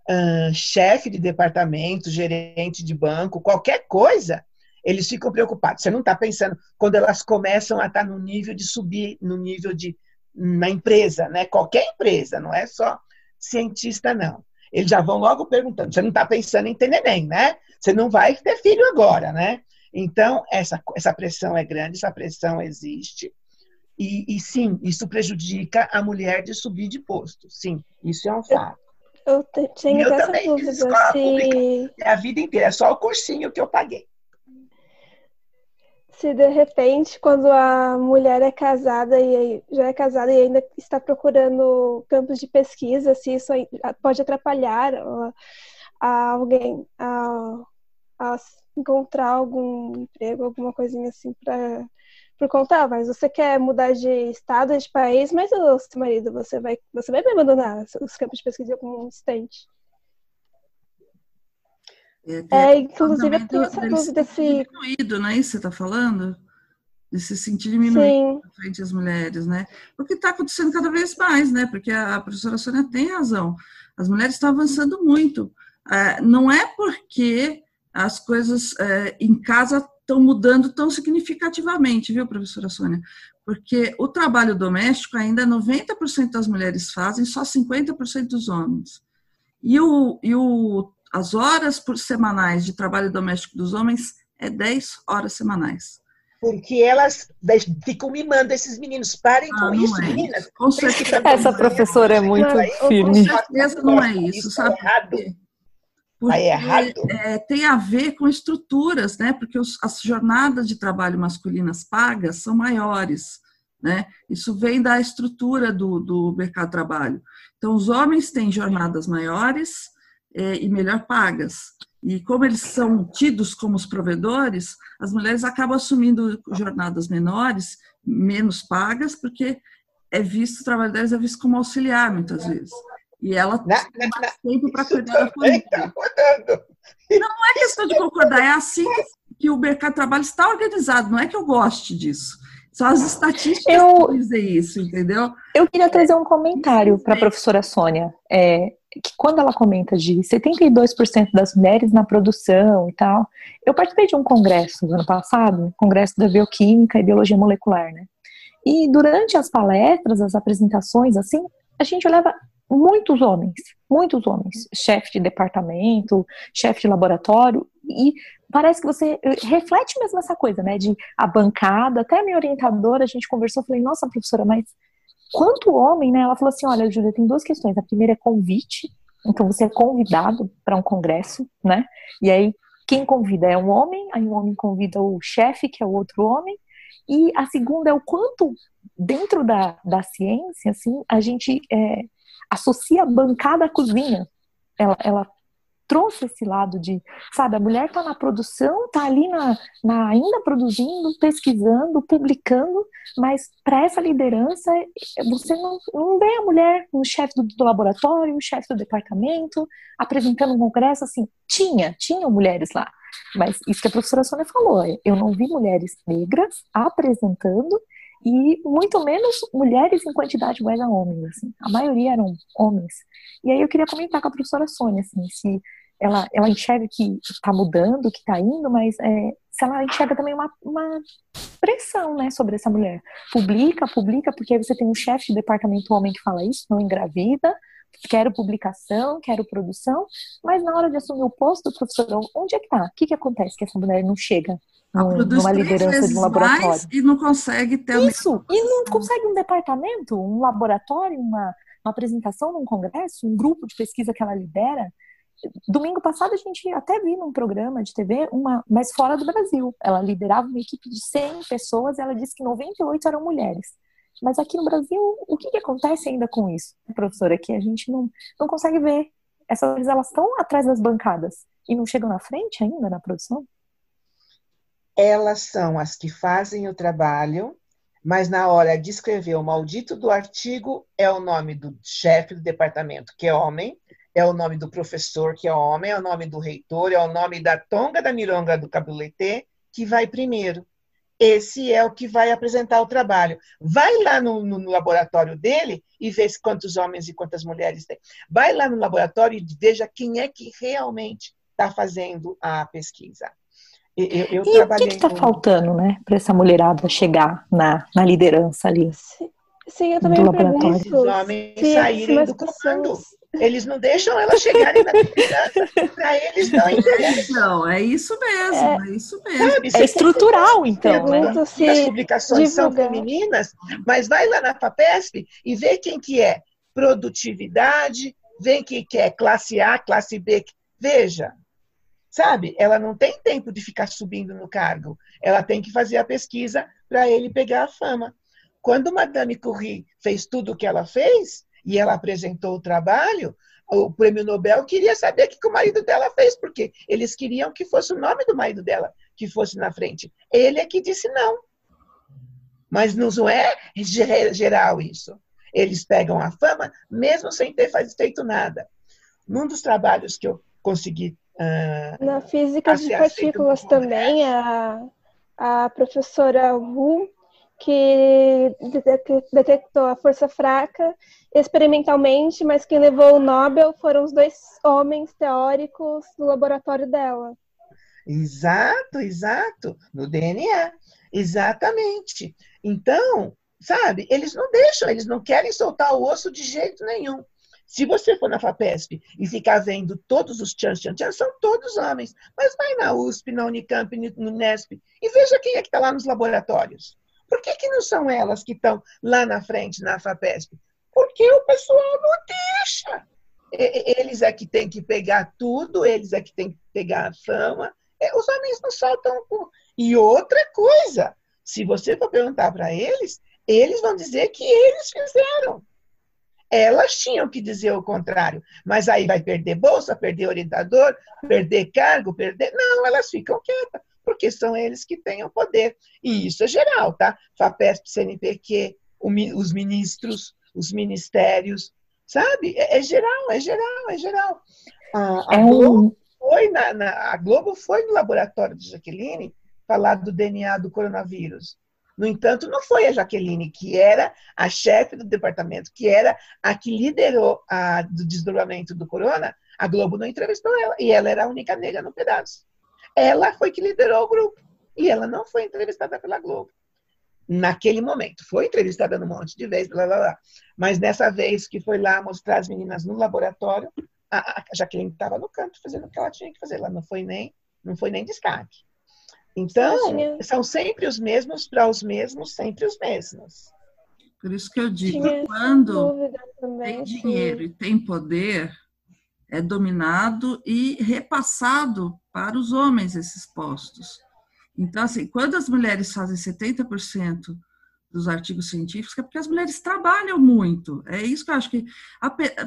uh, chefe de departamento, gerente de banco, qualquer coisa, eles ficam preocupados. Você não está pensando quando elas começam a estar tá no nível de subir, no nível de na empresa, né? Qualquer empresa, não é só cientista, não. Eles já vão logo perguntando. Você não está pensando em ter neném, né? Você não vai ter filho agora, né? Então, essa, essa pressão é grande, essa pressão existe. E, e sim, isso prejudica a mulher de subir de posto. Sim, isso é um fato. Eu tinha eu essa também dúvida. Fiz escola se... pública a vida inteira, é só o cursinho que eu paguei. Se de repente, quando a mulher é casada e já é casada e ainda está procurando campos de pesquisa, se isso pode atrapalhar a, alguém a, a encontrar algum emprego, alguma coisinha assim para por conta, ah, mas você quer mudar de estado, de país, mas o seu marido, você vai, você vai me abandonar os campos de pesquisa como um instante. É, é inclusive eu tenho essa dúvida se. Diminuído, não é isso que você está falando? de se sentir diminuído frente às mulheres, né? O que está acontecendo cada vez mais, né? Porque a professora Sônia tem razão. As mulheres estão avançando muito. É, não é porque as coisas é, em casa estão mudando tão significativamente, viu, professora Sônia? Porque o trabalho doméstico ainda 90% das mulheres fazem, só 50% dos homens. E, o, e o, as horas por semanais de trabalho doméstico dos homens é 10 horas semanais. Porque elas ficam mimando esses meninos. Parem ah, com isso, é meninas. Com certeza. Essa professora é muito firme. Com certeza não é isso, sabe? Errado. Porque, é errado. É, tem a ver com estruturas, né? Porque os, as jornadas de trabalho masculinas pagas são maiores, né? Isso vem da estrutura do, do mercado de trabalho. Então, os homens têm jornadas maiores é, e melhor pagas. E como eles são tidos como os provedores, as mulheres acabam assumindo jornadas menores, menos pagas, porque é visto, o trabalho delas é visto como auxiliar, muitas vezes. E ela tem mais tempo para cuidar da família. Tá não é questão de concordar, é assim que o mercado de trabalho está organizado, não é que eu goste disso. Só as estatísticas eu, que dizem isso, entendeu? Eu queria trazer um comentário para a professora Sônia. É, que quando ela comenta de 72% das mulheres na produção e tal, eu participei de um congresso no ano passado, congresso da bioquímica e biologia molecular, né? E durante as palestras, as apresentações, assim, a gente olhava muitos homens, muitos homens, chefe de departamento, chefe de laboratório, e parece que você reflete mesmo essa coisa, né, de a bancada, até a minha orientadora, a gente conversou, falei, nossa, professora, mas quanto homem, né? Ela falou assim: olha, Júlia, tem duas questões. A primeira é convite, então você é convidado para um congresso, né? E aí quem convida é um homem, aí um homem convida o chefe, que é o outro homem. E a segunda é o quanto dentro da, da ciência, assim, a gente é, associa bancada à cozinha. Ela, ela trouxe esse lado de, sabe, a mulher está na produção, está ali na, na, ainda produzindo, pesquisando, publicando, mas para essa liderança, você não, não vê a mulher no chefe do, do laboratório, o chefe do departamento, apresentando um congresso, assim, tinha, tinham mulheres lá, mas isso que a professora Sônia falou, eu não vi mulheres negras apresentando e muito menos mulheres em quantidade iguais a homens, assim. A maioria eram homens. E aí eu queria comentar com a professora Sônia, assim, se ela, ela enxerga que está mudando, que está indo, mas é, se ela enxerga também uma, uma pressão, né, sobre essa mulher. Publica, publica, porque aí você tem um chefe de departamento homem que fala isso, não engravida, quero publicação, quero produção, mas na hora de assumir o posto, professor, onde é que tá? O que que acontece que essa mulher não chega no, numa liderança de um laboratório? e não consegue ter Isso, e não consegue um departamento, um laboratório, uma, uma apresentação num congresso, um grupo de pesquisa que ela lidera. Domingo passado a gente até viu num programa de TV, uma, mas fora do Brasil. Ela liderava uma equipe de 100 pessoas e ela disse que 98 eram mulheres. Mas aqui no Brasil, o que, que acontece ainda com isso, professora? Que a gente não, não consegue ver. Essas elas estão atrás das bancadas e não chegam na frente ainda na produção? Elas são as que fazem o trabalho, mas na hora de escrever o maldito do artigo é o nome do chefe do departamento, que é homem, é o nome do professor, que é homem, é o nome do reitor, é o nome da tonga da mironga do cabuletê, que vai primeiro. Esse é o que vai apresentar o trabalho. Vai lá no, no, no laboratório dele e vê quantos homens e quantas mulheres tem. Vai lá no laboratório e veja quem é que realmente está fazendo a pesquisa. Eu, eu e o que está no... faltando, né, para essa mulherada chegar na, na liderança ali? Sim, eu também do laboratório. Os homens saírem do comando. Eles não deixam elas chegarem na. Para eles não interessa. Não, é isso mesmo, é, é isso mesmo. Sabe, é estrutural, então. Né? As publicações divulgar. são femininas, mas vai lá na FAPESP e vê quem que é produtividade, vê quem que é classe A, classe B. Veja, sabe? Ela não tem tempo de ficar subindo no cargo. Ela tem que fazer a pesquisa para ele pegar a fama. Quando Madame Curie fez tudo o que ela fez, e ela apresentou o trabalho, o prêmio Nobel queria saber o que o marido dela fez, porque eles queriam que fosse o nome do marido dela que fosse na frente. Ele é que disse não. Mas não é geral isso. Eles pegam a fama mesmo sem ter feito nada. Num dos trabalhos que eu consegui. Uh, na física de partículas também, a, a professora Wu, que detectou a força fraca experimentalmente, mas quem levou o Nobel foram os dois homens teóricos do laboratório dela. Exato, exato, no DNA. Exatamente. Então, sabe, eles não deixam, eles não querem soltar o osso de jeito nenhum. Se você for na FAPESP e ficar vendo todos os tchan, tchan, tchan, são todos homens. Mas vai na USP, na Unicamp, no Nesp e veja quem é que está lá nos laboratórios. Por que, que não são elas que estão lá na frente, na FAPESP? Porque o pessoal não deixa. Eles é que têm que pegar tudo, eles é que têm que pegar a fama. É, os homens não soltam. E outra coisa, se você for perguntar para eles, eles vão dizer que eles fizeram. Elas tinham que dizer o contrário. Mas aí vai perder bolsa, perder orientador, perder cargo, perder. Não, elas ficam quietas porque são eles que têm o poder. E isso é geral, tá? FAPESP, CNPq, os ministros, os ministérios, sabe? É, é geral, é geral, é geral. A, a, é Globo, foi na, na, a Globo foi no laboratório de Jaqueline falar do DNA do coronavírus. No entanto, não foi a Jaqueline, que era a chefe do departamento, que era a que liderou a, do desdobramento do corona. A Globo não entrevistou ela, e ela era a única negra no pedaço. Ela foi que liderou o grupo. E ela não foi entrevistada pela Globo. Naquele momento. Foi entrevistada num monte de vezes, blá, blá, blá. Mas nessa vez que foi lá mostrar as meninas no laboratório, a, a Jaqueline estava no canto fazendo o que ela tinha que fazer. Ela não foi nem, não foi nem destaque. Então, são sempre os mesmos para os mesmos, sempre os mesmos. Por isso que eu digo, Tinha quando tem dinheiro e tem poder, é dominado e repassado para os homens esses postos. Então, assim, quando as mulheres fazem 70% dos artigos científicos, é porque as mulheres trabalham muito. É isso que eu acho que,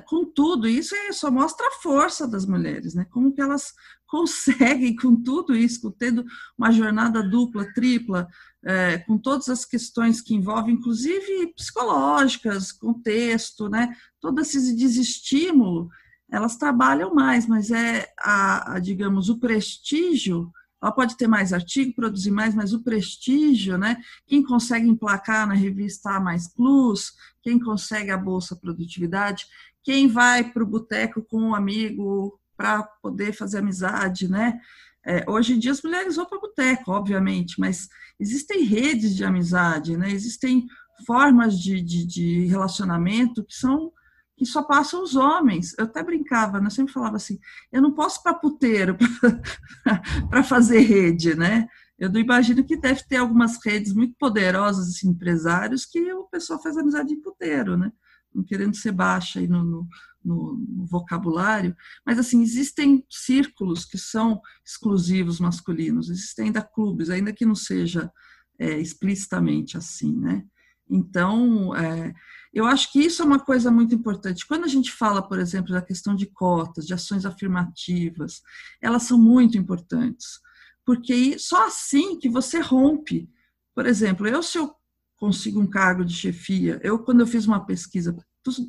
contudo, isso é, só mostra a força das mulheres, né? Como que elas conseguem, com tudo isso, tendo uma jornada dupla, tripla, é, com todas as questões que envolvem, inclusive psicológicas, contexto, né? Todo esse desestímulo elas trabalham mais, mas é, a, a, digamos, o prestígio, ela pode ter mais artigo, produzir mais, mas o prestígio, né? Quem consegue emplacar na revista A Mais Plus, quem consegue a Bolsa Produtividade, quem vai para o boteco com um amigo para poder fazer amizade, né? É, hoje em dia as mulheres vão para o boteco, obviamente, mas existem redes de amizade, né? Existem formas de, de, de relacionamento que são que só passam os homens. Eu até brincava, né? eu sempre falava assim: eu não posso para puteiro para fazer rede, né? Eu imagino que deve ter algumas redes muito poderosas, assim, empresários, que o pessoal faz amizade em puteiro, né? Não querendo ser baixa aí no, no, no vocabulário, mas assim, existem círculos que são exclusivos masculinos, existem ainda clubes, ainda que não seja é, explicitamente assim, né? Então, é, eu acho que isso é uma coisa muito importante. Quando a gente fala, por exemplo, da questão de cotas, de ações afirmativas, elas são muito importantes, porque só assim que você rompe. Por exemplo, eu se eu consigo um cargo de chefia, eu quando eu fiz uma pesquisa,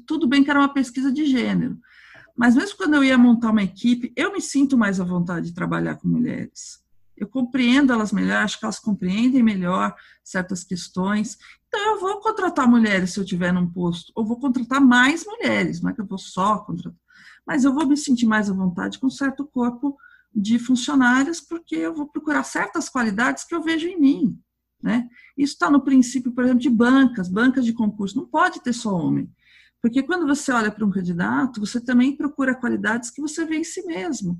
tudo bem que era uma pesquisa de gênero, mas mesmo quando eu ia montar uma equipe, eu me sinto mais à vontade de trabalhar com mulheres eu compreendo elas melhor, acho que elas compreendem melhor certas questões. Então, eu vou contratar mulheres se eu tiver num posto, ou vou contratar mais mulheres, não é que eu vou só contratar, mas eu vou me sentir mais à vontade com certo corpo de funcionárias, porque eu vou procurar certas qualidades que eu vejo em mim. Né? Isso está no princípio, por exemplo, de bancas, bancas de concurso, não pode ter só homem. Porque quando você olha para um candidato, você também procura qualidades que você vê em si mesmo.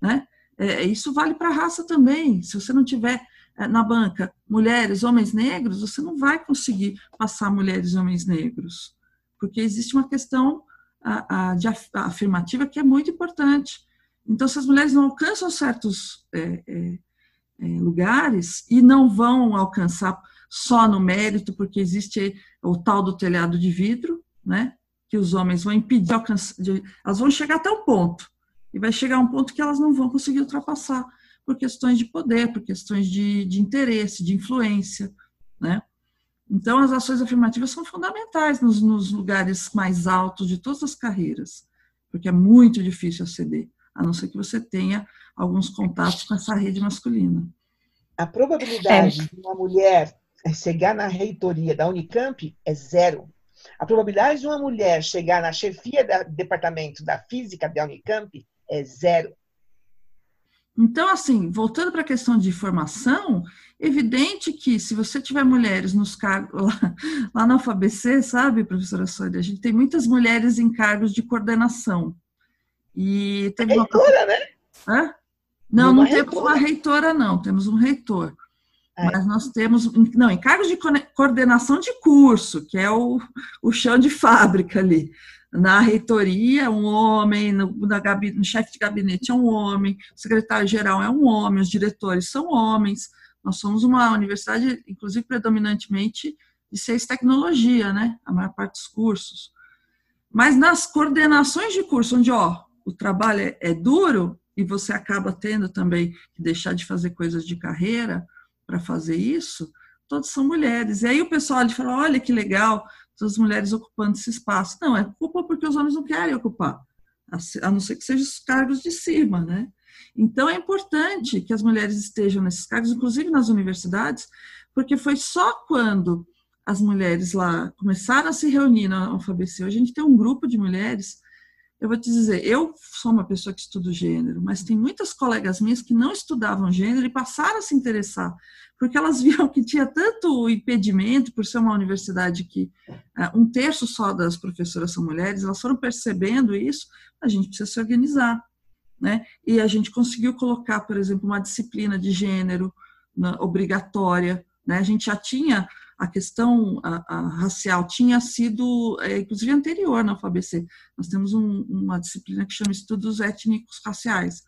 Né? É, isso vale para a raça também. Se você não tiver é, na banca mulheres, homens negros, você não vai conseguir passar mulheres e homens negros, porque existe uma questão a, a, de afirmativa que é muito importante. Então, se as mulheres não alcançam certos é, é, é, lugares e não vão alcançar só no mérito, porque existe o tal do telhado de vidro, né? Que os homens vão impedir alcançar, de, elas vão chegar até o ponto e vai chegar um ponto que elas não vão conseguir ultrapassar por questões de poder, por questões de, de interesse, de influência, né? Então, as ações afirmativas são fundamentais nos, nos, lugares mais altos de todas as carreiras, porque é muito difícil aceder, a não ser que você tenha alguns contatos com essa rede masculina. A probabilidade é. de uma mulher chegar na reitoria da Unicamp é zero. A probabilidade de uma mulher chegar na chefia do departamento da física da Unicamp é zero. Então, assim, voltando para a questão de formação, evidente que se você tiver mulheres nos cargos lá, lá na UFABC, sabe, professora Sônia, a gente tem muitas mulheres em cargos de coordenação. E teve reitora, uma... né? Hã? Não, não temos uma reitora, não, temos um reitor. É. Mas nós temos, não, em cargos de coordenação de curso, que é o, o chão de fábrica ali. Na reitoria, um homem, no, no chefe de gabinete é um homem, o secretário-geral é um homem, os diretores são homens. Nós somos uma universidade, inclusive, predominantemente de seis tecnologia, né? A maior parte dos cursos. Mas nas coordenações de curso, onde ó, o trabalho é, é duro e você acaba tendo também que deixar de fazer coisas de carreira para fazer isso, todas são mulheres. E aí o pessoal ali fala: olha que legal, as mulheres ocupando esse espaço. Não, é culpa porque os homens não querem ocupar, a não ser que sejam os cargos de cima, né? Então é importante que as mulheres estejam nesses cargos, inclusive nas universidades, porque foi só quando as mulheres lá começaram a se reunir na UFABC, a gente tem um grupo de mulheres, eu vou te dizer, eu sou uma pessoa que estudo gênero, mas tem muitas colegas minhas que não estudavam gênero e passaram a se interessar porque elas viram que tinha tanto impedimento, por ser uma universidade que é, um terço só das professoras são mulheres, elas foram percebendo isso, a gente precisa se organizar. Né? E a gente conseguiu colocar, por exemplo, uma disciplina de gênero na, obrigatória. Né? A gente já tinha a questão a, a racial, tinha sido, é, inclusive, anterior na UFABC. Nós temos um, uma disciplina que chama Estudos Étnicos Raciais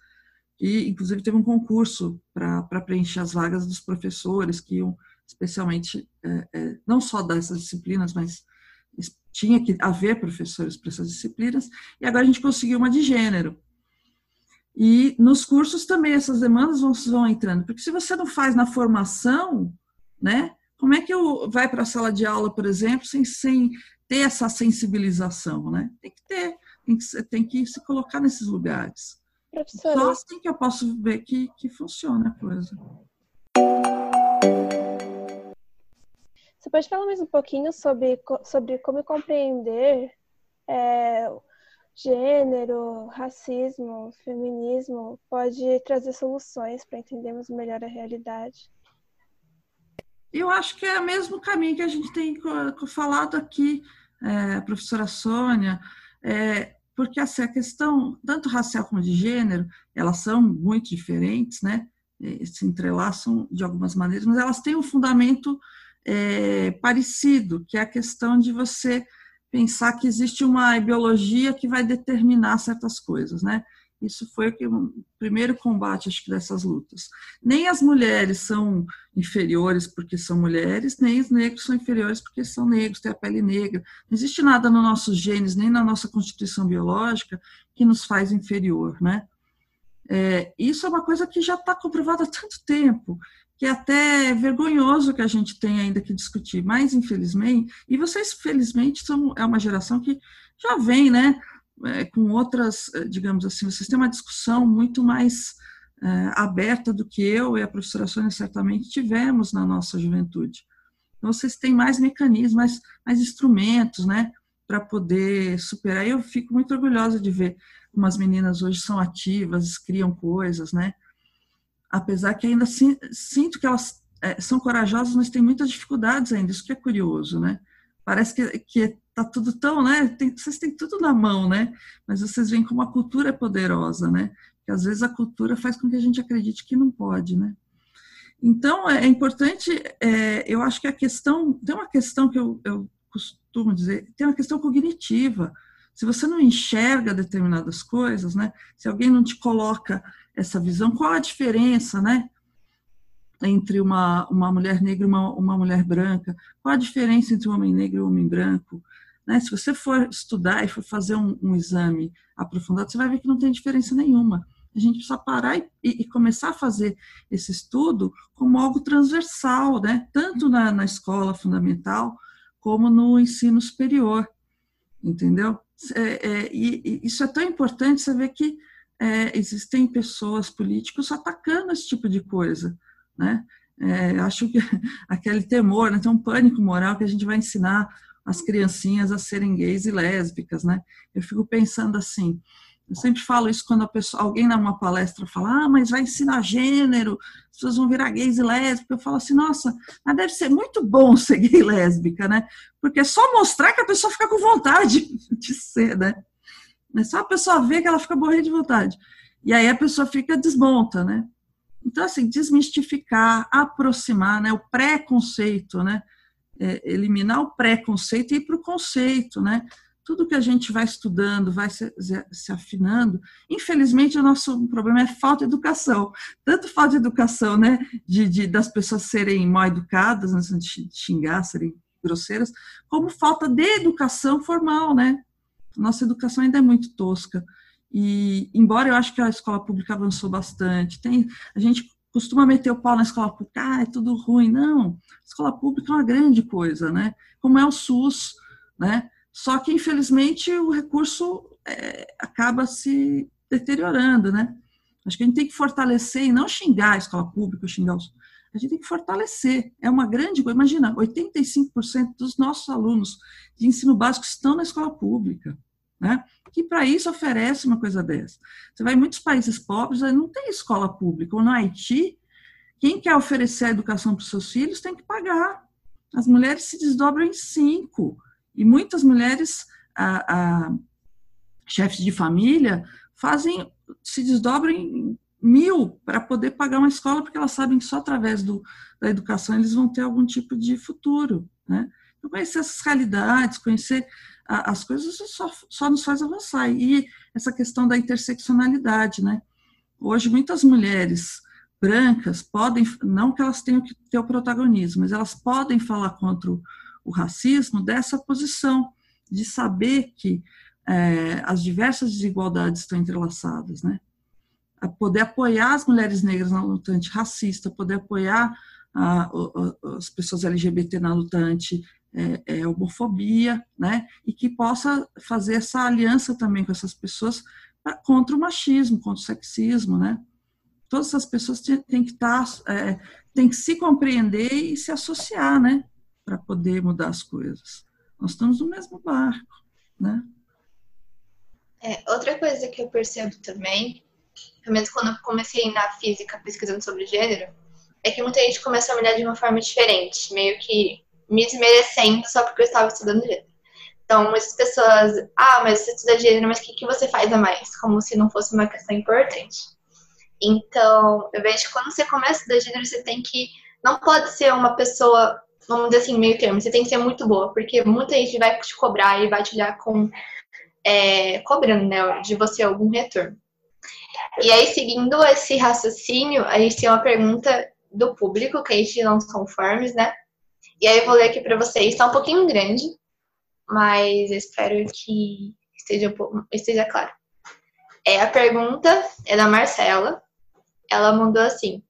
e, inclusive, teve um concurso para preencher as vagas dos professores que iam, especialmente, é, é, não só dessas disciplinas, mas tinha que haver professores para essas disciplinas, e agora a gente conseguiu uma de gênero. E nos cursos também essas demandas vão, vão entrando, porque se você não faz na formação, né, como é que eu vai para a sala de aula, por exemplo, sem, sem ter essa sensibilização, né? Tem que ter, tem que, tem que se colocar nesses lugares. Professora. Só assim que eu posso ver que, que funciona a coisa. Você pode falar mais um pouquinho sobre, sobre como compreender é, gênero, racismo, feminismo pode trazer soluções para entendermos melhor a realidade? Eu acho que é o mesmo caminho que a gente tem falado aqui, é, professora Sônia. É, porque assim, a questão, tanto racial como de gênero, elas são muito diferentes, né? se entrelaçam de algumas maneiras, mas elas têm um fundamento é, parecido, que é a questão de você pensar que existe uma biologia que vai determinar certas coisas, né? Isso foi o primeiro combate, acho que, dessas lutas. Nem as mulheres são inferiores porque são mulheres, nem os negros são inferiores porque são negros, têm a pele negra. Não existe nada nos nossos genes, nem na nossa constituição biológica, que nos faz inferior, né? É, isso é uma coisa que já está comprovada há tanto tempo, que é até vergonhoso que a gente tenha ainda que discutir, mas infelizmente, e vocês felizmente são é uma geração que já vem, né? É, com outras, é, digamos assim, vocês têm uma discussão muito mais é, aberta do que eu e a professora Sônia certamente tivemos na nossa juventude. Então, vocês têm mais mecanismos, mais, mais instrumentos, né, para poder superar. Eu fico muito orgulhosa de ver como as meninas hoje são ativas, criam coisas, né, apesar que ainda sinto que elas é, são corajosas, mas têm muitas dificuldades ainda, isso que é curioso, né, parece que, que tá tudo tão, né? Tem, vocês têm tudo na mão, né? Mas vocês veem como a cultura é poderosa, né? Que às vezes a cultura faz com que a gente acredite que não pode, né? Então é, é importante, é, eu acho que a questão, tem uma questão que eu, eu costumo dizer, tem uma questão cognitiva. Se você não enxerga determinadas coisas, né? Se alguém não te coloca essa visão, qual a diferença, né? entre uma, uma mulher negra e uma, uma mulher branca? Qual a diferença entre um homem negro e um homem branco? Né? Se você for estudar e for fazer um, um, exame aprofundado, você vai ver que não tem diferença nenhuma. A gente precisa parar e, e, e começar a fazer esse estudo como algo transversal, né? tanto na, na escola fundamental como no ensino superior, entendeu? É, é, e, isso é tão importante você ver que é, existem pessoas políticos atacando esse tipo de coisa, né? é, acho que aquele temor, né, tem um pânico moral que a gente vai ensinar as criancinhas a serem gays e lésbicas, né? Eu fico pensando assim, eu sempre falo isso quando pessoa, alguém numa palestra fala, ah, mas vai ensinar gênero, as pessoas vão virar gays e lésbicas. Eu falo assim, nossa, mas deve ser muito bom ser gay e lésbica, né? Porque é só mostrar que a pessoa fica com vontade de ser, né? É só a pessoa ver que ela fica morrendo de vontade. E aí a pessoa fica desmonta, né? Então, assim, desmistificar, aproximar, né? O preconceito, né? É, eliminar o preconceito e ir para o conceito, né? Tudo que a gente vai estudando, vai se, se, afinando. Infelizmente, o nosso problema é falta de educação. Tanto falta de educação, né? De, de das pessoas serem mal educadas, né, de xingar, serem grosseiras, como falta de educação formal, né? Nossa educação ainda é muito tosca. E, embora eu acho que a escola pública avançou bastante, tem, a gente costuma meter o pau na escola pública, ah, é tudo ruim. Não, escola pública é uma grande coisa, né? Como é o SUS, né? Só que, infelizmente, o recurso é, acaba se deteriorando, né? Acho que a gente tem que fortalecer e não xingar a escola pública, xingar os... A gente tem que fortalecer. É uma grande coisa. Imagina, 85% dos nossos alunos de ensino básico estão na escola pública, né? Que para isso oferece uma coisa dessa. Você vai em muitos países pobres, não tem escola pública. Ou no Haiti, quem quer oferecer a educação para os seus filhos tem que pagar. As mulheres se desdobram em cinco. E muitas mulheres, a, a, chefes de família, fazem, se desdobram em mil para poder pagar uma escola, porque elas sabem que só através do, da educação eles vão ter algum tipo de futuro. Né? Então, conhecer essas realidades, conhecer as coisas só, só nos faz avançar. E essa questão da interseccionalidade. Né? Hoje, muitas mulheres brancas podem, não que elas tenham que ter o protagonismo, mas elas podem falar contra o, o racismo dessa posição, de saber que é, as diversas desigualdades estão entrelaçadas, né? A poder apoiar as mulheres negras na luta antirracista, poder apoiar a, a, as pessoas LGBT na luta é, é, homofobia, né? E que possa fazer essa aliança também com essas pessoas contra o machismo, contra o sexismo, né? Todas essas pessoas têm que estar, é, têm que se compreender e se associar, né? para poder mudar as coisas. Nós estamos no mesmo barco, né? É, outra coisa que eu percebo também, pelo menos quando eu comecei na física pesquisando sobre gênero, é que muita gente começa a olhar de uma forma diferente, meio que me desmerecendo só porque eu estava estudando gênero. Então, muitas pessoas, ah, mas você estuda gênero, mas o que, que você faz a mais? Como se não fosse uma questão importante. Então, eu vejo que quando você começa a estudar gênero, você tem que. Não pode ser uma pessoa vamos dizer assim, meio termo. Você tem que ser muito boa, porque muita gente vai te cobrar e vai te olhar com. É, cobrando, né, de você algum retorno. E aí, seguindo esse raciocínio, a gente tem uma pergunta do público, que a gente não são forms, né? E aí eu vou ler aqui para vocês. Está um pouquinho grande, mas espero que esteja, esteja claro. É, a pergunta é da Marcela. Ela mandou assim: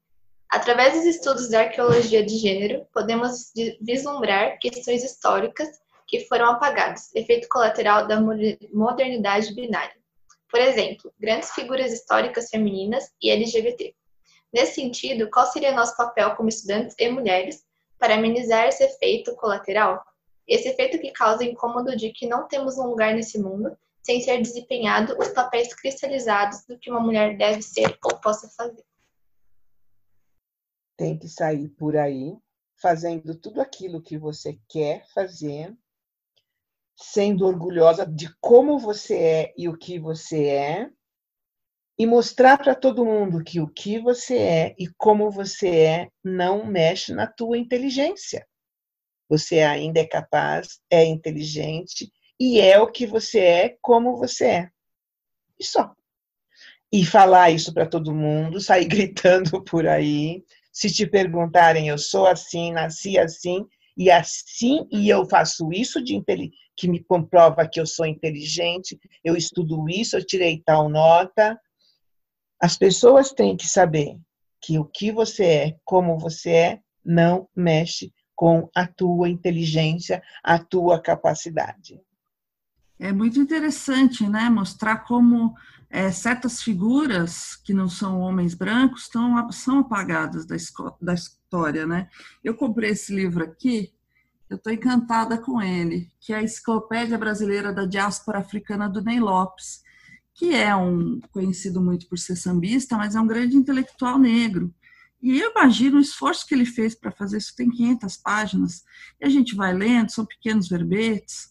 Através dos estudos da arqueologia de gênero, podemos vislumbrar questões históricas que foram apagadas, efeito colateral da modernidade binária. Por exemplo, grandes figuras históricas femininas e LGBT. Nesse sentido, qual seria nosso papel como estudantes e mulheres para amenizar esse efeito colateral? Esse efeito que causa incômodo de que não temos um lugar nesse mundo sem ser desempenhado os papéis cristalizados do que uma mulher deve ser ou possa fazer tem que sair por aí fazendo tudo aquilo que você quer fazer, sendo orgulhosa de como você é e o que você é, e mostrar para todo mundo que o que você é e como você é não mexe na tua inteligência. Você ainda é capaz, é inteligente e é o que você é, como você é. E só. E falar isso para todo mundo, sair gritando por aí, se te perguntarem, eu sou assim, nasci assim, e assim, e eu faço isso de que me comprova que eu sou inteligente, eu estudo isso, eu tirei tal nota. As pessoas têm que saber que o que você é, como você é, não mexe com a tua inteligência, a tua capacidade. É muito interessante, né? Mostrar como é, certas figuras que não são homens brancos são apagadas da, da, história, né? Eu comprei esse livro aqui, eu estou encantada com ele, que é a Enciclopédia Brasileira da Diáspora Africana do Ney Lopes, que é um conhecido muito por ser sambista, mas é um grande intelectual negro. E eu imagino o esforço que ele fez para fazer isso, tem 500 páginas, e a gente vai lendo, são pequenos verbetes,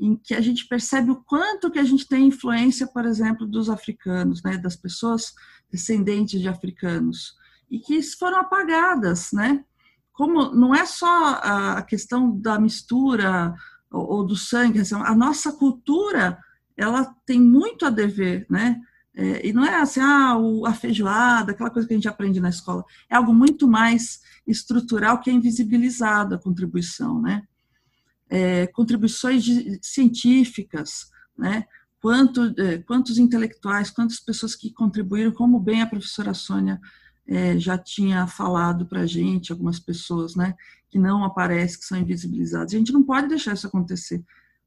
em que a gente percebe o quanto que a gente tem influência, por exemplo, dos africanos, né, das pessoas descendentes de africanos, e que foram apagadas, né? Como não é só a questão da mistura ou do sangue, assim, a nossa cultura ela tem muito a dever, né? É, e não é assim, ah, a feijoada, aquela coisa que a gente aprende na escola. É algo muito mais estrutural que é invisibilizado a contribuição, né? É, contribuições de, científicas, né? Quanto, é, quantos intelectuais, quantas pessoas que contribuíram, como bem a professora Sônia é, já tinha falado para a gente, algumas pessoas, né? Que não aparecem, que são invisibilizadas. A gente não pode deixar isso acontecer,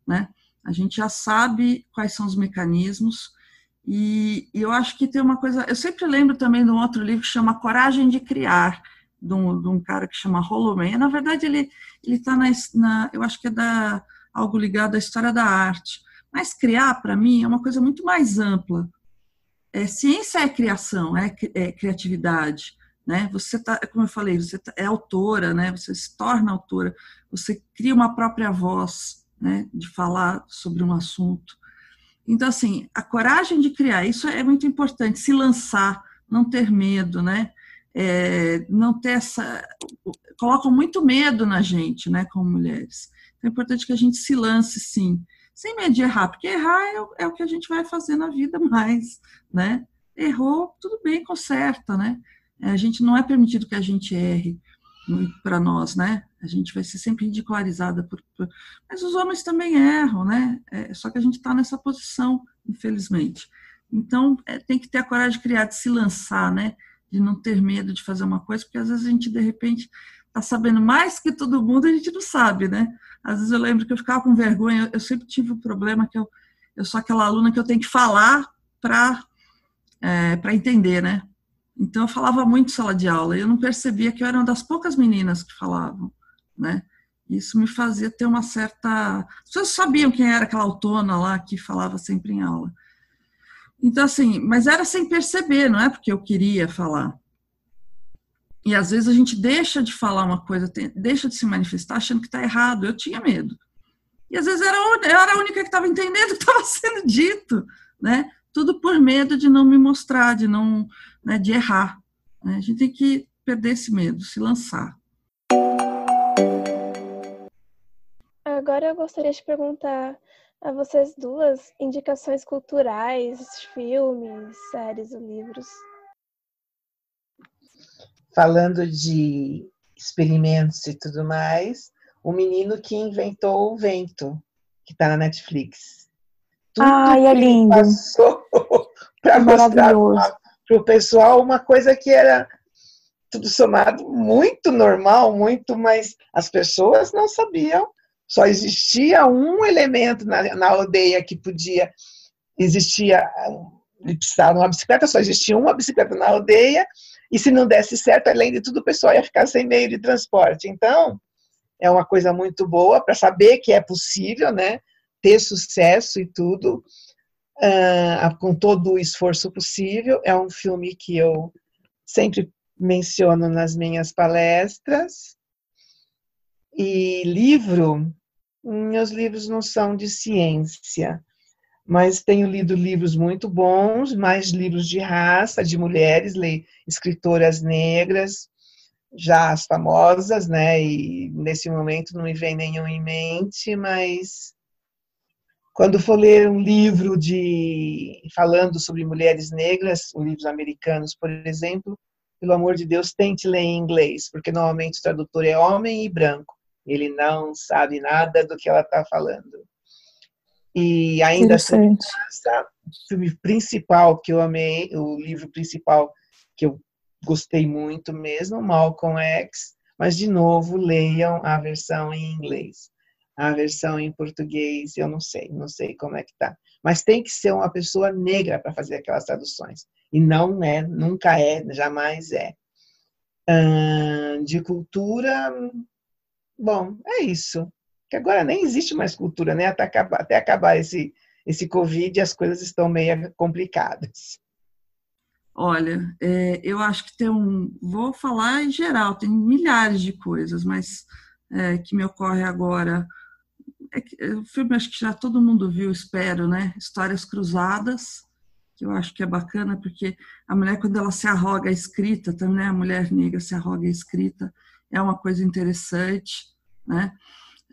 né? A gente já sabe quais são os mecanismos, e, e, eu acho que tem uma coisa. Eu sempre lembro também de um outro livro que chama Coragem de Criar, de um, de um cara que chama Holloman. Na verdade, ele está na, na, Eu acho que é da, algo ligado à história da arte. Mas criar, para mim, é uma coisa muito mais ampla. É, ciência é criação, é, é criatividade. Né? Você tá, como eu falei, você tá, é autora, né? Você se torna autora, você cria uma própria voz, né? De falar sobre um assunto. Então, assim, a coragem de criar, isso é muito importante, se lançar, não ter medo, né? É, não ter essa. colocam muito medo na gente, né, como mulheres. Então, é importante que a gente se lance, sim, sem medo de errar, porque errar é, é o que a gente vai fazer na vida mais, né? Errou, tudo bem, conserta, né? A gente não é permitido que a gente erre para nós, né? A gente vai ser sempre ridicularizada por, por... mas os homens também erram, né? É, só que a gente está nessa posição, infelizmente. Então é, tem que ter a coragem de criar, de se lançar, né? De não ter medo de fazer uma coisa, porque às vezes a gente de repente está sabendo mais que todo mundo, a gente não sabe, né? Às vezes eu lembro que eu ficava com vergonha. Eu sempre tive o um problema que eu, eu sou aquela aluna que eu tenho que falar para é, entender, né? Então eu falava muito em sala de aula, e eu não percebia que eu era uma das poucas meninas que falavam, né? Isso me fazia ter uma certa. As pessoas sabiam quem era aquela autona lá que falava sempre em aula. Então, assim, mas era sem perceber, não é porque eu queria falar. E às vezes a gente deixa de falar uma coisa, deixa de se manifestar achando que está errado. Eu tinha medo. E às vezes era, eu era a única que estava entendendo o que estava sendo dito, né? Tudo por medo de não me mostrar, de não né, de errar. Né? A gente tem que perder esse medo, se lançar. Agora eu gostaria de perguntar a vocês duas indicações culturais, filmes, séries ou livros. Falando de experimentos e tudo mais, o menino que inventou o vento, que está na Netflix. Tudo Ai, é lindo. Passou para mostrar para o pessoal uma coisa que era tudo somado muito normal, muito, mas as pessoas não sabiam. Só existia um elemento na, na aldeia que podia existia precisava uma bicicleta, só existia uma bicicleta na aldeia, e se não desse certo, além de tudo, o pessoal ia ficar sem meio de transporte. Então, é uma coisa muito boa para saber que é possível, né? Ter sucesso e tudo uh, com todo o esforço possível. É um filme que eu sempre menciono nas minhas palestras. E livro, meus livros não são de ciência, mas tenho lido livros muito bons, mais livros de raça, de mulheres, leio escritoras negras, já as famosas, né? E nesse momento não me vem nenhum em mente, mas quando for ler um livro de falando sobre mulheres negras, livros americanos, por exemplo, pelo amor de Deus, tente ler em inglês, porque normalmente o tradutor é homem e branco. Ele não sabe nada do que ela está falando. E ainda sobre o filme principal que eu amei, o livro principal que eu gostei muito mesmo, Malcolm X, mas de novo leiam a versão em inglês a versão em português, eu não sei, não sei como é que tá. Mas tem que ser uma pessoa negra para fazer aquelas traduções. E não é, nunca é, jamais é. de cultura, bom, é isso. Que agora nem existe mais cultura, né? Até acabar, até acabar esse, esse Covid, as coisas estão meio complicadas. Olha, é, eu acho que tem um. Vou falar em geral, tem milhares de coisas, mas é, que me ocorre agora. É que, é, o filme acho que já todo mundo viu, espero, né? Histórias Cruzadas, que eu acho que é bacana, porque a mulher, quando ela se arroga a escrita, também né? a mulher negra se arroga a escrita, é uma coisa interessante, né?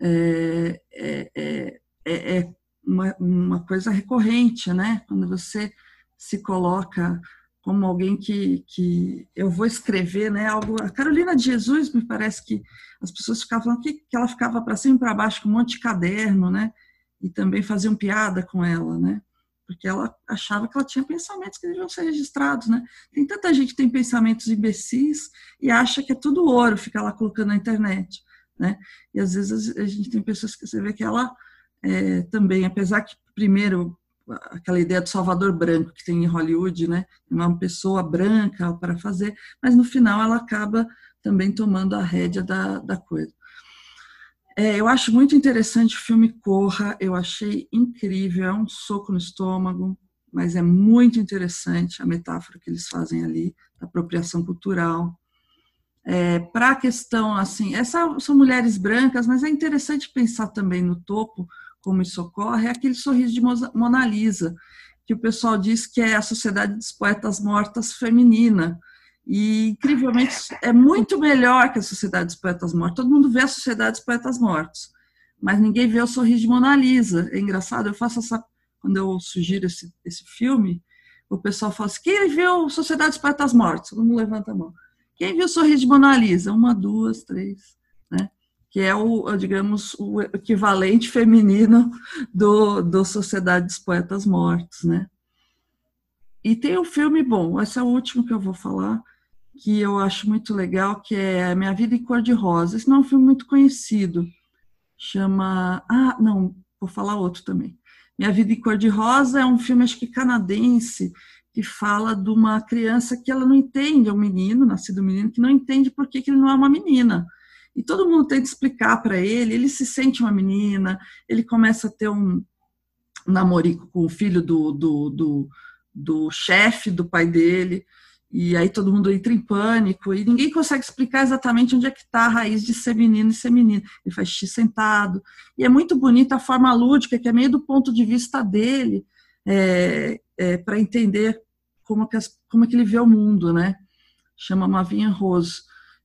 É, é, é, é, é uma, uma coisa recorrente, né? Quando você se coloca como alguém que, que eu vou escrever, né? Algo. A Carolina de Jesus me parece que as pessoas ficavam falando que, que ela ficava para cima e para baixo com um monte de caderno, né? E também faziam piada com ela, né? Porque ela achava que ela tinha pensamentos que deviam ser registrados, né? Tem tanta gente que tem pensamentos imbecis e acha que é tudo ouro ficar lá colocando na internet, né? E às vezes a gente tem pessoas que você vê que ela é, também, apesar que primeiro aquela ideia do Salvador branco que tem em Hollywood, né? Uma pessoa branca para fazer, mas no final ela acaba também tomando a rédea da, da coisa. É, eu acho muito interessante o filme Corra, eu achei incrível, é um soco no estômago, mas é muito interessante a metáfora que eles fazem ali, da apropriação cultural. É, para a questão, assim, essa, são mulheres brancas, mas é interessante pensar também no topo, como isso ocorre, é aquele sorriso de Mona Lisa, que o pessoal diz que é a Sociedade dos Poetas Mortas feminina. E, incrivelmente, é muito melhor que a Sociedade dos Poetas Mortos. Todo mundo vê a Sociedade dos Poetas Mortos, mas ninguém vê o sorriso de Mona Lisa. É engraçado, eu faço essa. Quando eu sugiro esse, esse filme, o pessoal fala assim: quem viu Sociedade dos Poetas Mortos? Todo mundo levanta a mão. Quem viu o sorriso de Mona Lisa? Uma, duas, três. Né? que é o, digamos, o equivalente feminino do, do Sociedade dos Poetas Mortos, né? E tem um filme bom, esse é o último que eu vou falar, que eu acho muito legal, que é Minha Vida em Cor-de-Rosa. Esse não é um filme muito conhecido, chama... Ah, não, vou falar outro também. Minha Vida em Cor-de-Rosa é um filme, acho que canadense, que fala de uma criança que ela não entende, é um menino, nascido menino, que não entende por que, que ele não é uma menina e todo mundo tenta explicar para ele, ele se sente uma menina, ele começa a ter um namorico com o filho do, do, do, do chefe do pai dele, e aí todo mundo entra em pânico, e ninguém consegue explicar exatamente onde é que está a raiz de ser menino e ser menina. Ele faz xixi sentado, e é muito bonita a forma lúdica, que é meio do ponto de vista dele, é, é, para entender como que, como é que ele vê o mundo, né? Chama Mavinha Rose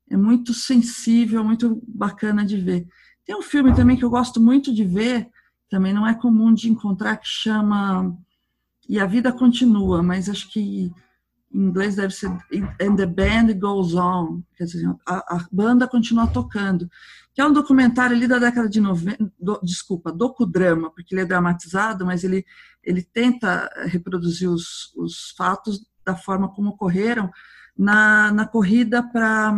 é muito sensível, muito bacana de ver. Tem um filme também que eu gosto muito de ver, também não é comum de encontrar, que chama E a Vida Continua, mas acho que em inglês deve ser And the Band Goes On, quer dizer, a, a banda continua tocando, que é um documentário ali da década de 90, do, desculpa, docudrama, porque ele é dramatizado, mas ele, ele tenta reproduzir os, os fatos da forma como ocorreram na, na corrida para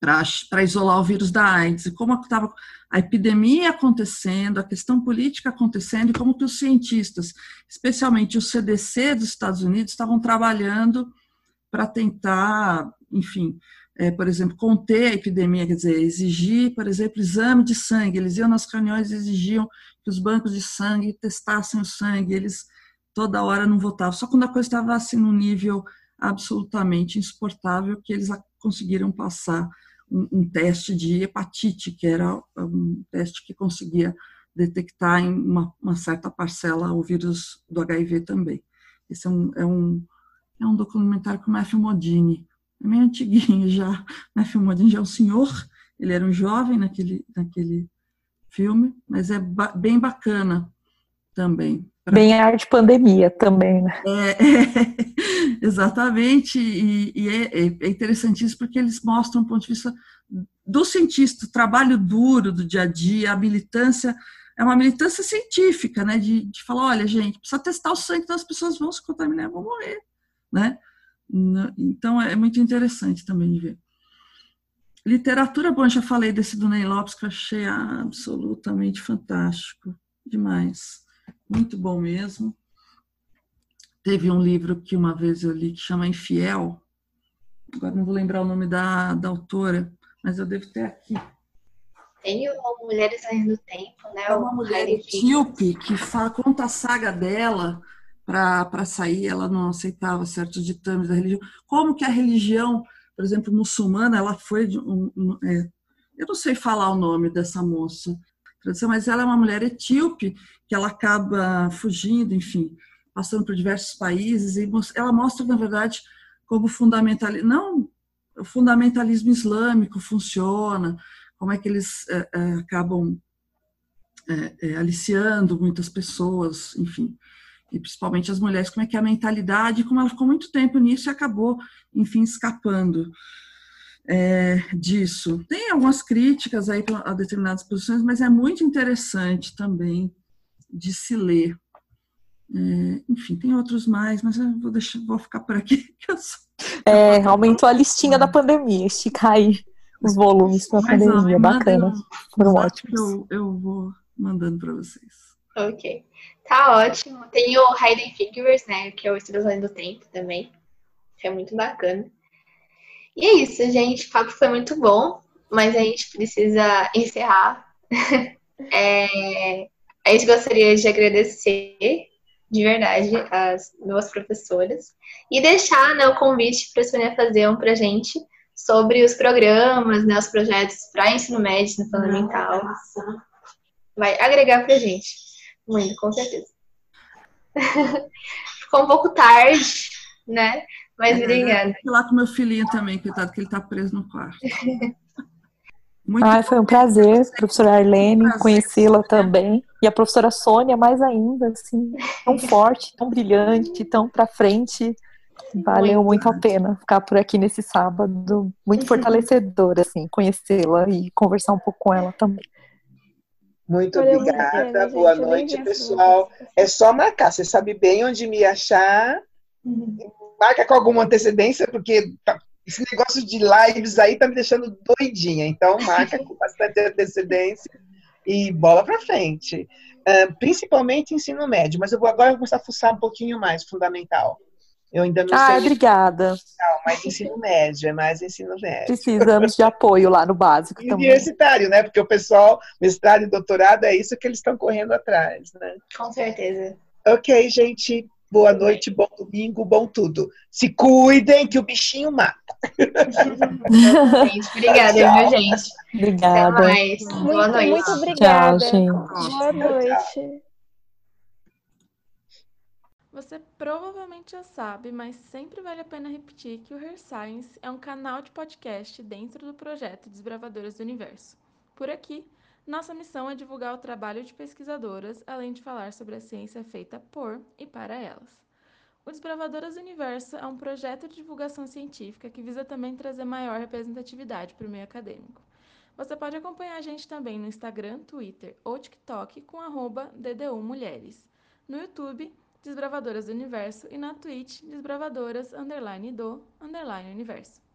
para isolar o vírus da AIDS, e como estava a epidemia acontecendo, a questão política acontecendo, e como que os cientistas, especialmente o CDC dos Estados Unidos, estavam trabalhando para tentar, enfim, é, por exemplo, conter a epidemia, quer dizer, exigir, por exemplo, exame de sangue. Eles iam nas reuniões e exigiam que os bancos de sangue testassem o sangue, eles toda hora não votavam, só quando a coisa estava assim num nível absolutamente insuportável que eles conseguiram passar um, um, teste de hepatite, que era um teste que conseguia detectar em uma, uma certa parcela o vírus do HIV também. Esse é um, é um, é um documentário com o Matthew Modini, é meio antiguinho já. Matthew Modini já é um senhor, ele era um jovem naquele, naquele filme, mas é ba bem bacana também. Bem arte pandemia também, né? É, é, exatamente, e, e é, é, interessantíssimo porque eles mostram o ponto de vista do cientista, o trabalho duro do dia a dia, a militância, é uma militância científica, né? De, de falar, olha, gente, precisa testar o sangue, então as pessoas vão se contaminar vão morrer, né? Então é muito interessante também de ver. Literatura, bom, já falei desse do Ney Lopes, que eu achei absolutamente fantástico, demais muito bom mesmo. Teve um livro que uma vez eu li que chama Infiel, agora não vou lembrar o nome da, da autora, mas eu devo ter aqui. Tem o Mulheres Além do Tempo, né? É uma mulher etíope que fala, conta a saga dela para sair, ela não aceitava certos ditames da religião. Como que a religião, por exemplo, muçulmana, ela foi de um, um é, eu não sei falar o nome dessa moça, mas ela é uma mulher etíope que ela acaba fugindo, enfim, passando por diversos países e ela mostra, na verdade, como fundamentalismo, não o fundamentalismo islâmico funciona, como é que eles é, é, acabam é, aliciando muitas pessoas, enfim, e principalmente as mulheres, como é que é a mentalidade, como ela ficou muito tempo nisso e acabou, enfim, escapando é, disso. Tem algumas críticas aí a determinadas posições, mas é muito interessante também de se ler. É, enfim, tem outros mais, mas eu vou, deixar, vou ficar por aqui. É, aumentou a listinha da pandemia, esticar aí os volumes para a pandemia, bacana. Foram ótimos. Eu, eu vou mandando para vocês. Ok. Tá ótimo. Tem o Hidden Figures, né? Que é o Estrelas do Tempo também. Que é muito bacana. E é isso, gente. O papo foi muito bom, mas a gente precisa encerrar. é, a gente gostaria de agradecer de verdade as duas professoras e deixar né, o convite para a Sônia fazer um para gente sobre os programas, né, os projetos para ensino médio, ensino fundamental. Vai agregar para a gente. Muito, com certeza. Ficou um pouco tarde, né? Mas é, obrigada. Fui lá com meu filhinho também, coitado, que ele está preso no quarto. Muito Ai, foi um prazer, professora Arlene, conhecê-la também. E a professora Sônia, mais ainda, assim, tão forte, tão brilhante, tão para frente. Valeu muito. muito a pena ficar por aqui nesse sábado. Muito fortalecedor, assim, conhecê-la e conversar um pouco com ela também. Muito Valeu obrigada, muito boa noite, pessoal. É só marcar, você sabe bem onde me achar. Uhum marca com alguma antecedência, porque tá, esse negócio de lives aí tá me deixando doidinha. Então, marca com bastante antecedência e bola para frente. Uh, principalmente ensino médio, mas eu vou agora começar a fuçar um pouquinho mais fundamental. Eu ainda não ah, sei. obrigada. Não, mas ensino médio, é mais ensino médio. Precisamos de apoio lá no básico também. Universitário, né? Porque o pessoal, mestrado e doutorado, é isso que eles estão correndo atrás, né? Com certeza. Ok, gente. Boa noite, bom domingo, bom tudo. Se cuidem que o bichinho mata. obrigada, viu, gente? Obrigada. Até mais. Muito, Boa noite. Muito obrigada. Tchau, gente. Boa noite. Você provavelmente já sabe, mas sempre vale a pena repetir que o Her Science é um canal de podcast dentro do projeto Desbravadoras do Universo. Por aqui, nossa missão é divulgar o trabalho de pesquisadoras, além de falar sobre a ciência feita por e para elas. O Desbravadoras do Universo é um projeto de divulgação científica que visa também trazer maior representatividade para o meio acadêmico. Você pode acompanhar a gente também no Instagram, Twitter ou TikTok com arroba DDU Mulheres. No YouTube, Desbravadoras do Universo e na Twitch, Desbravadoras, underline do, underline Universo.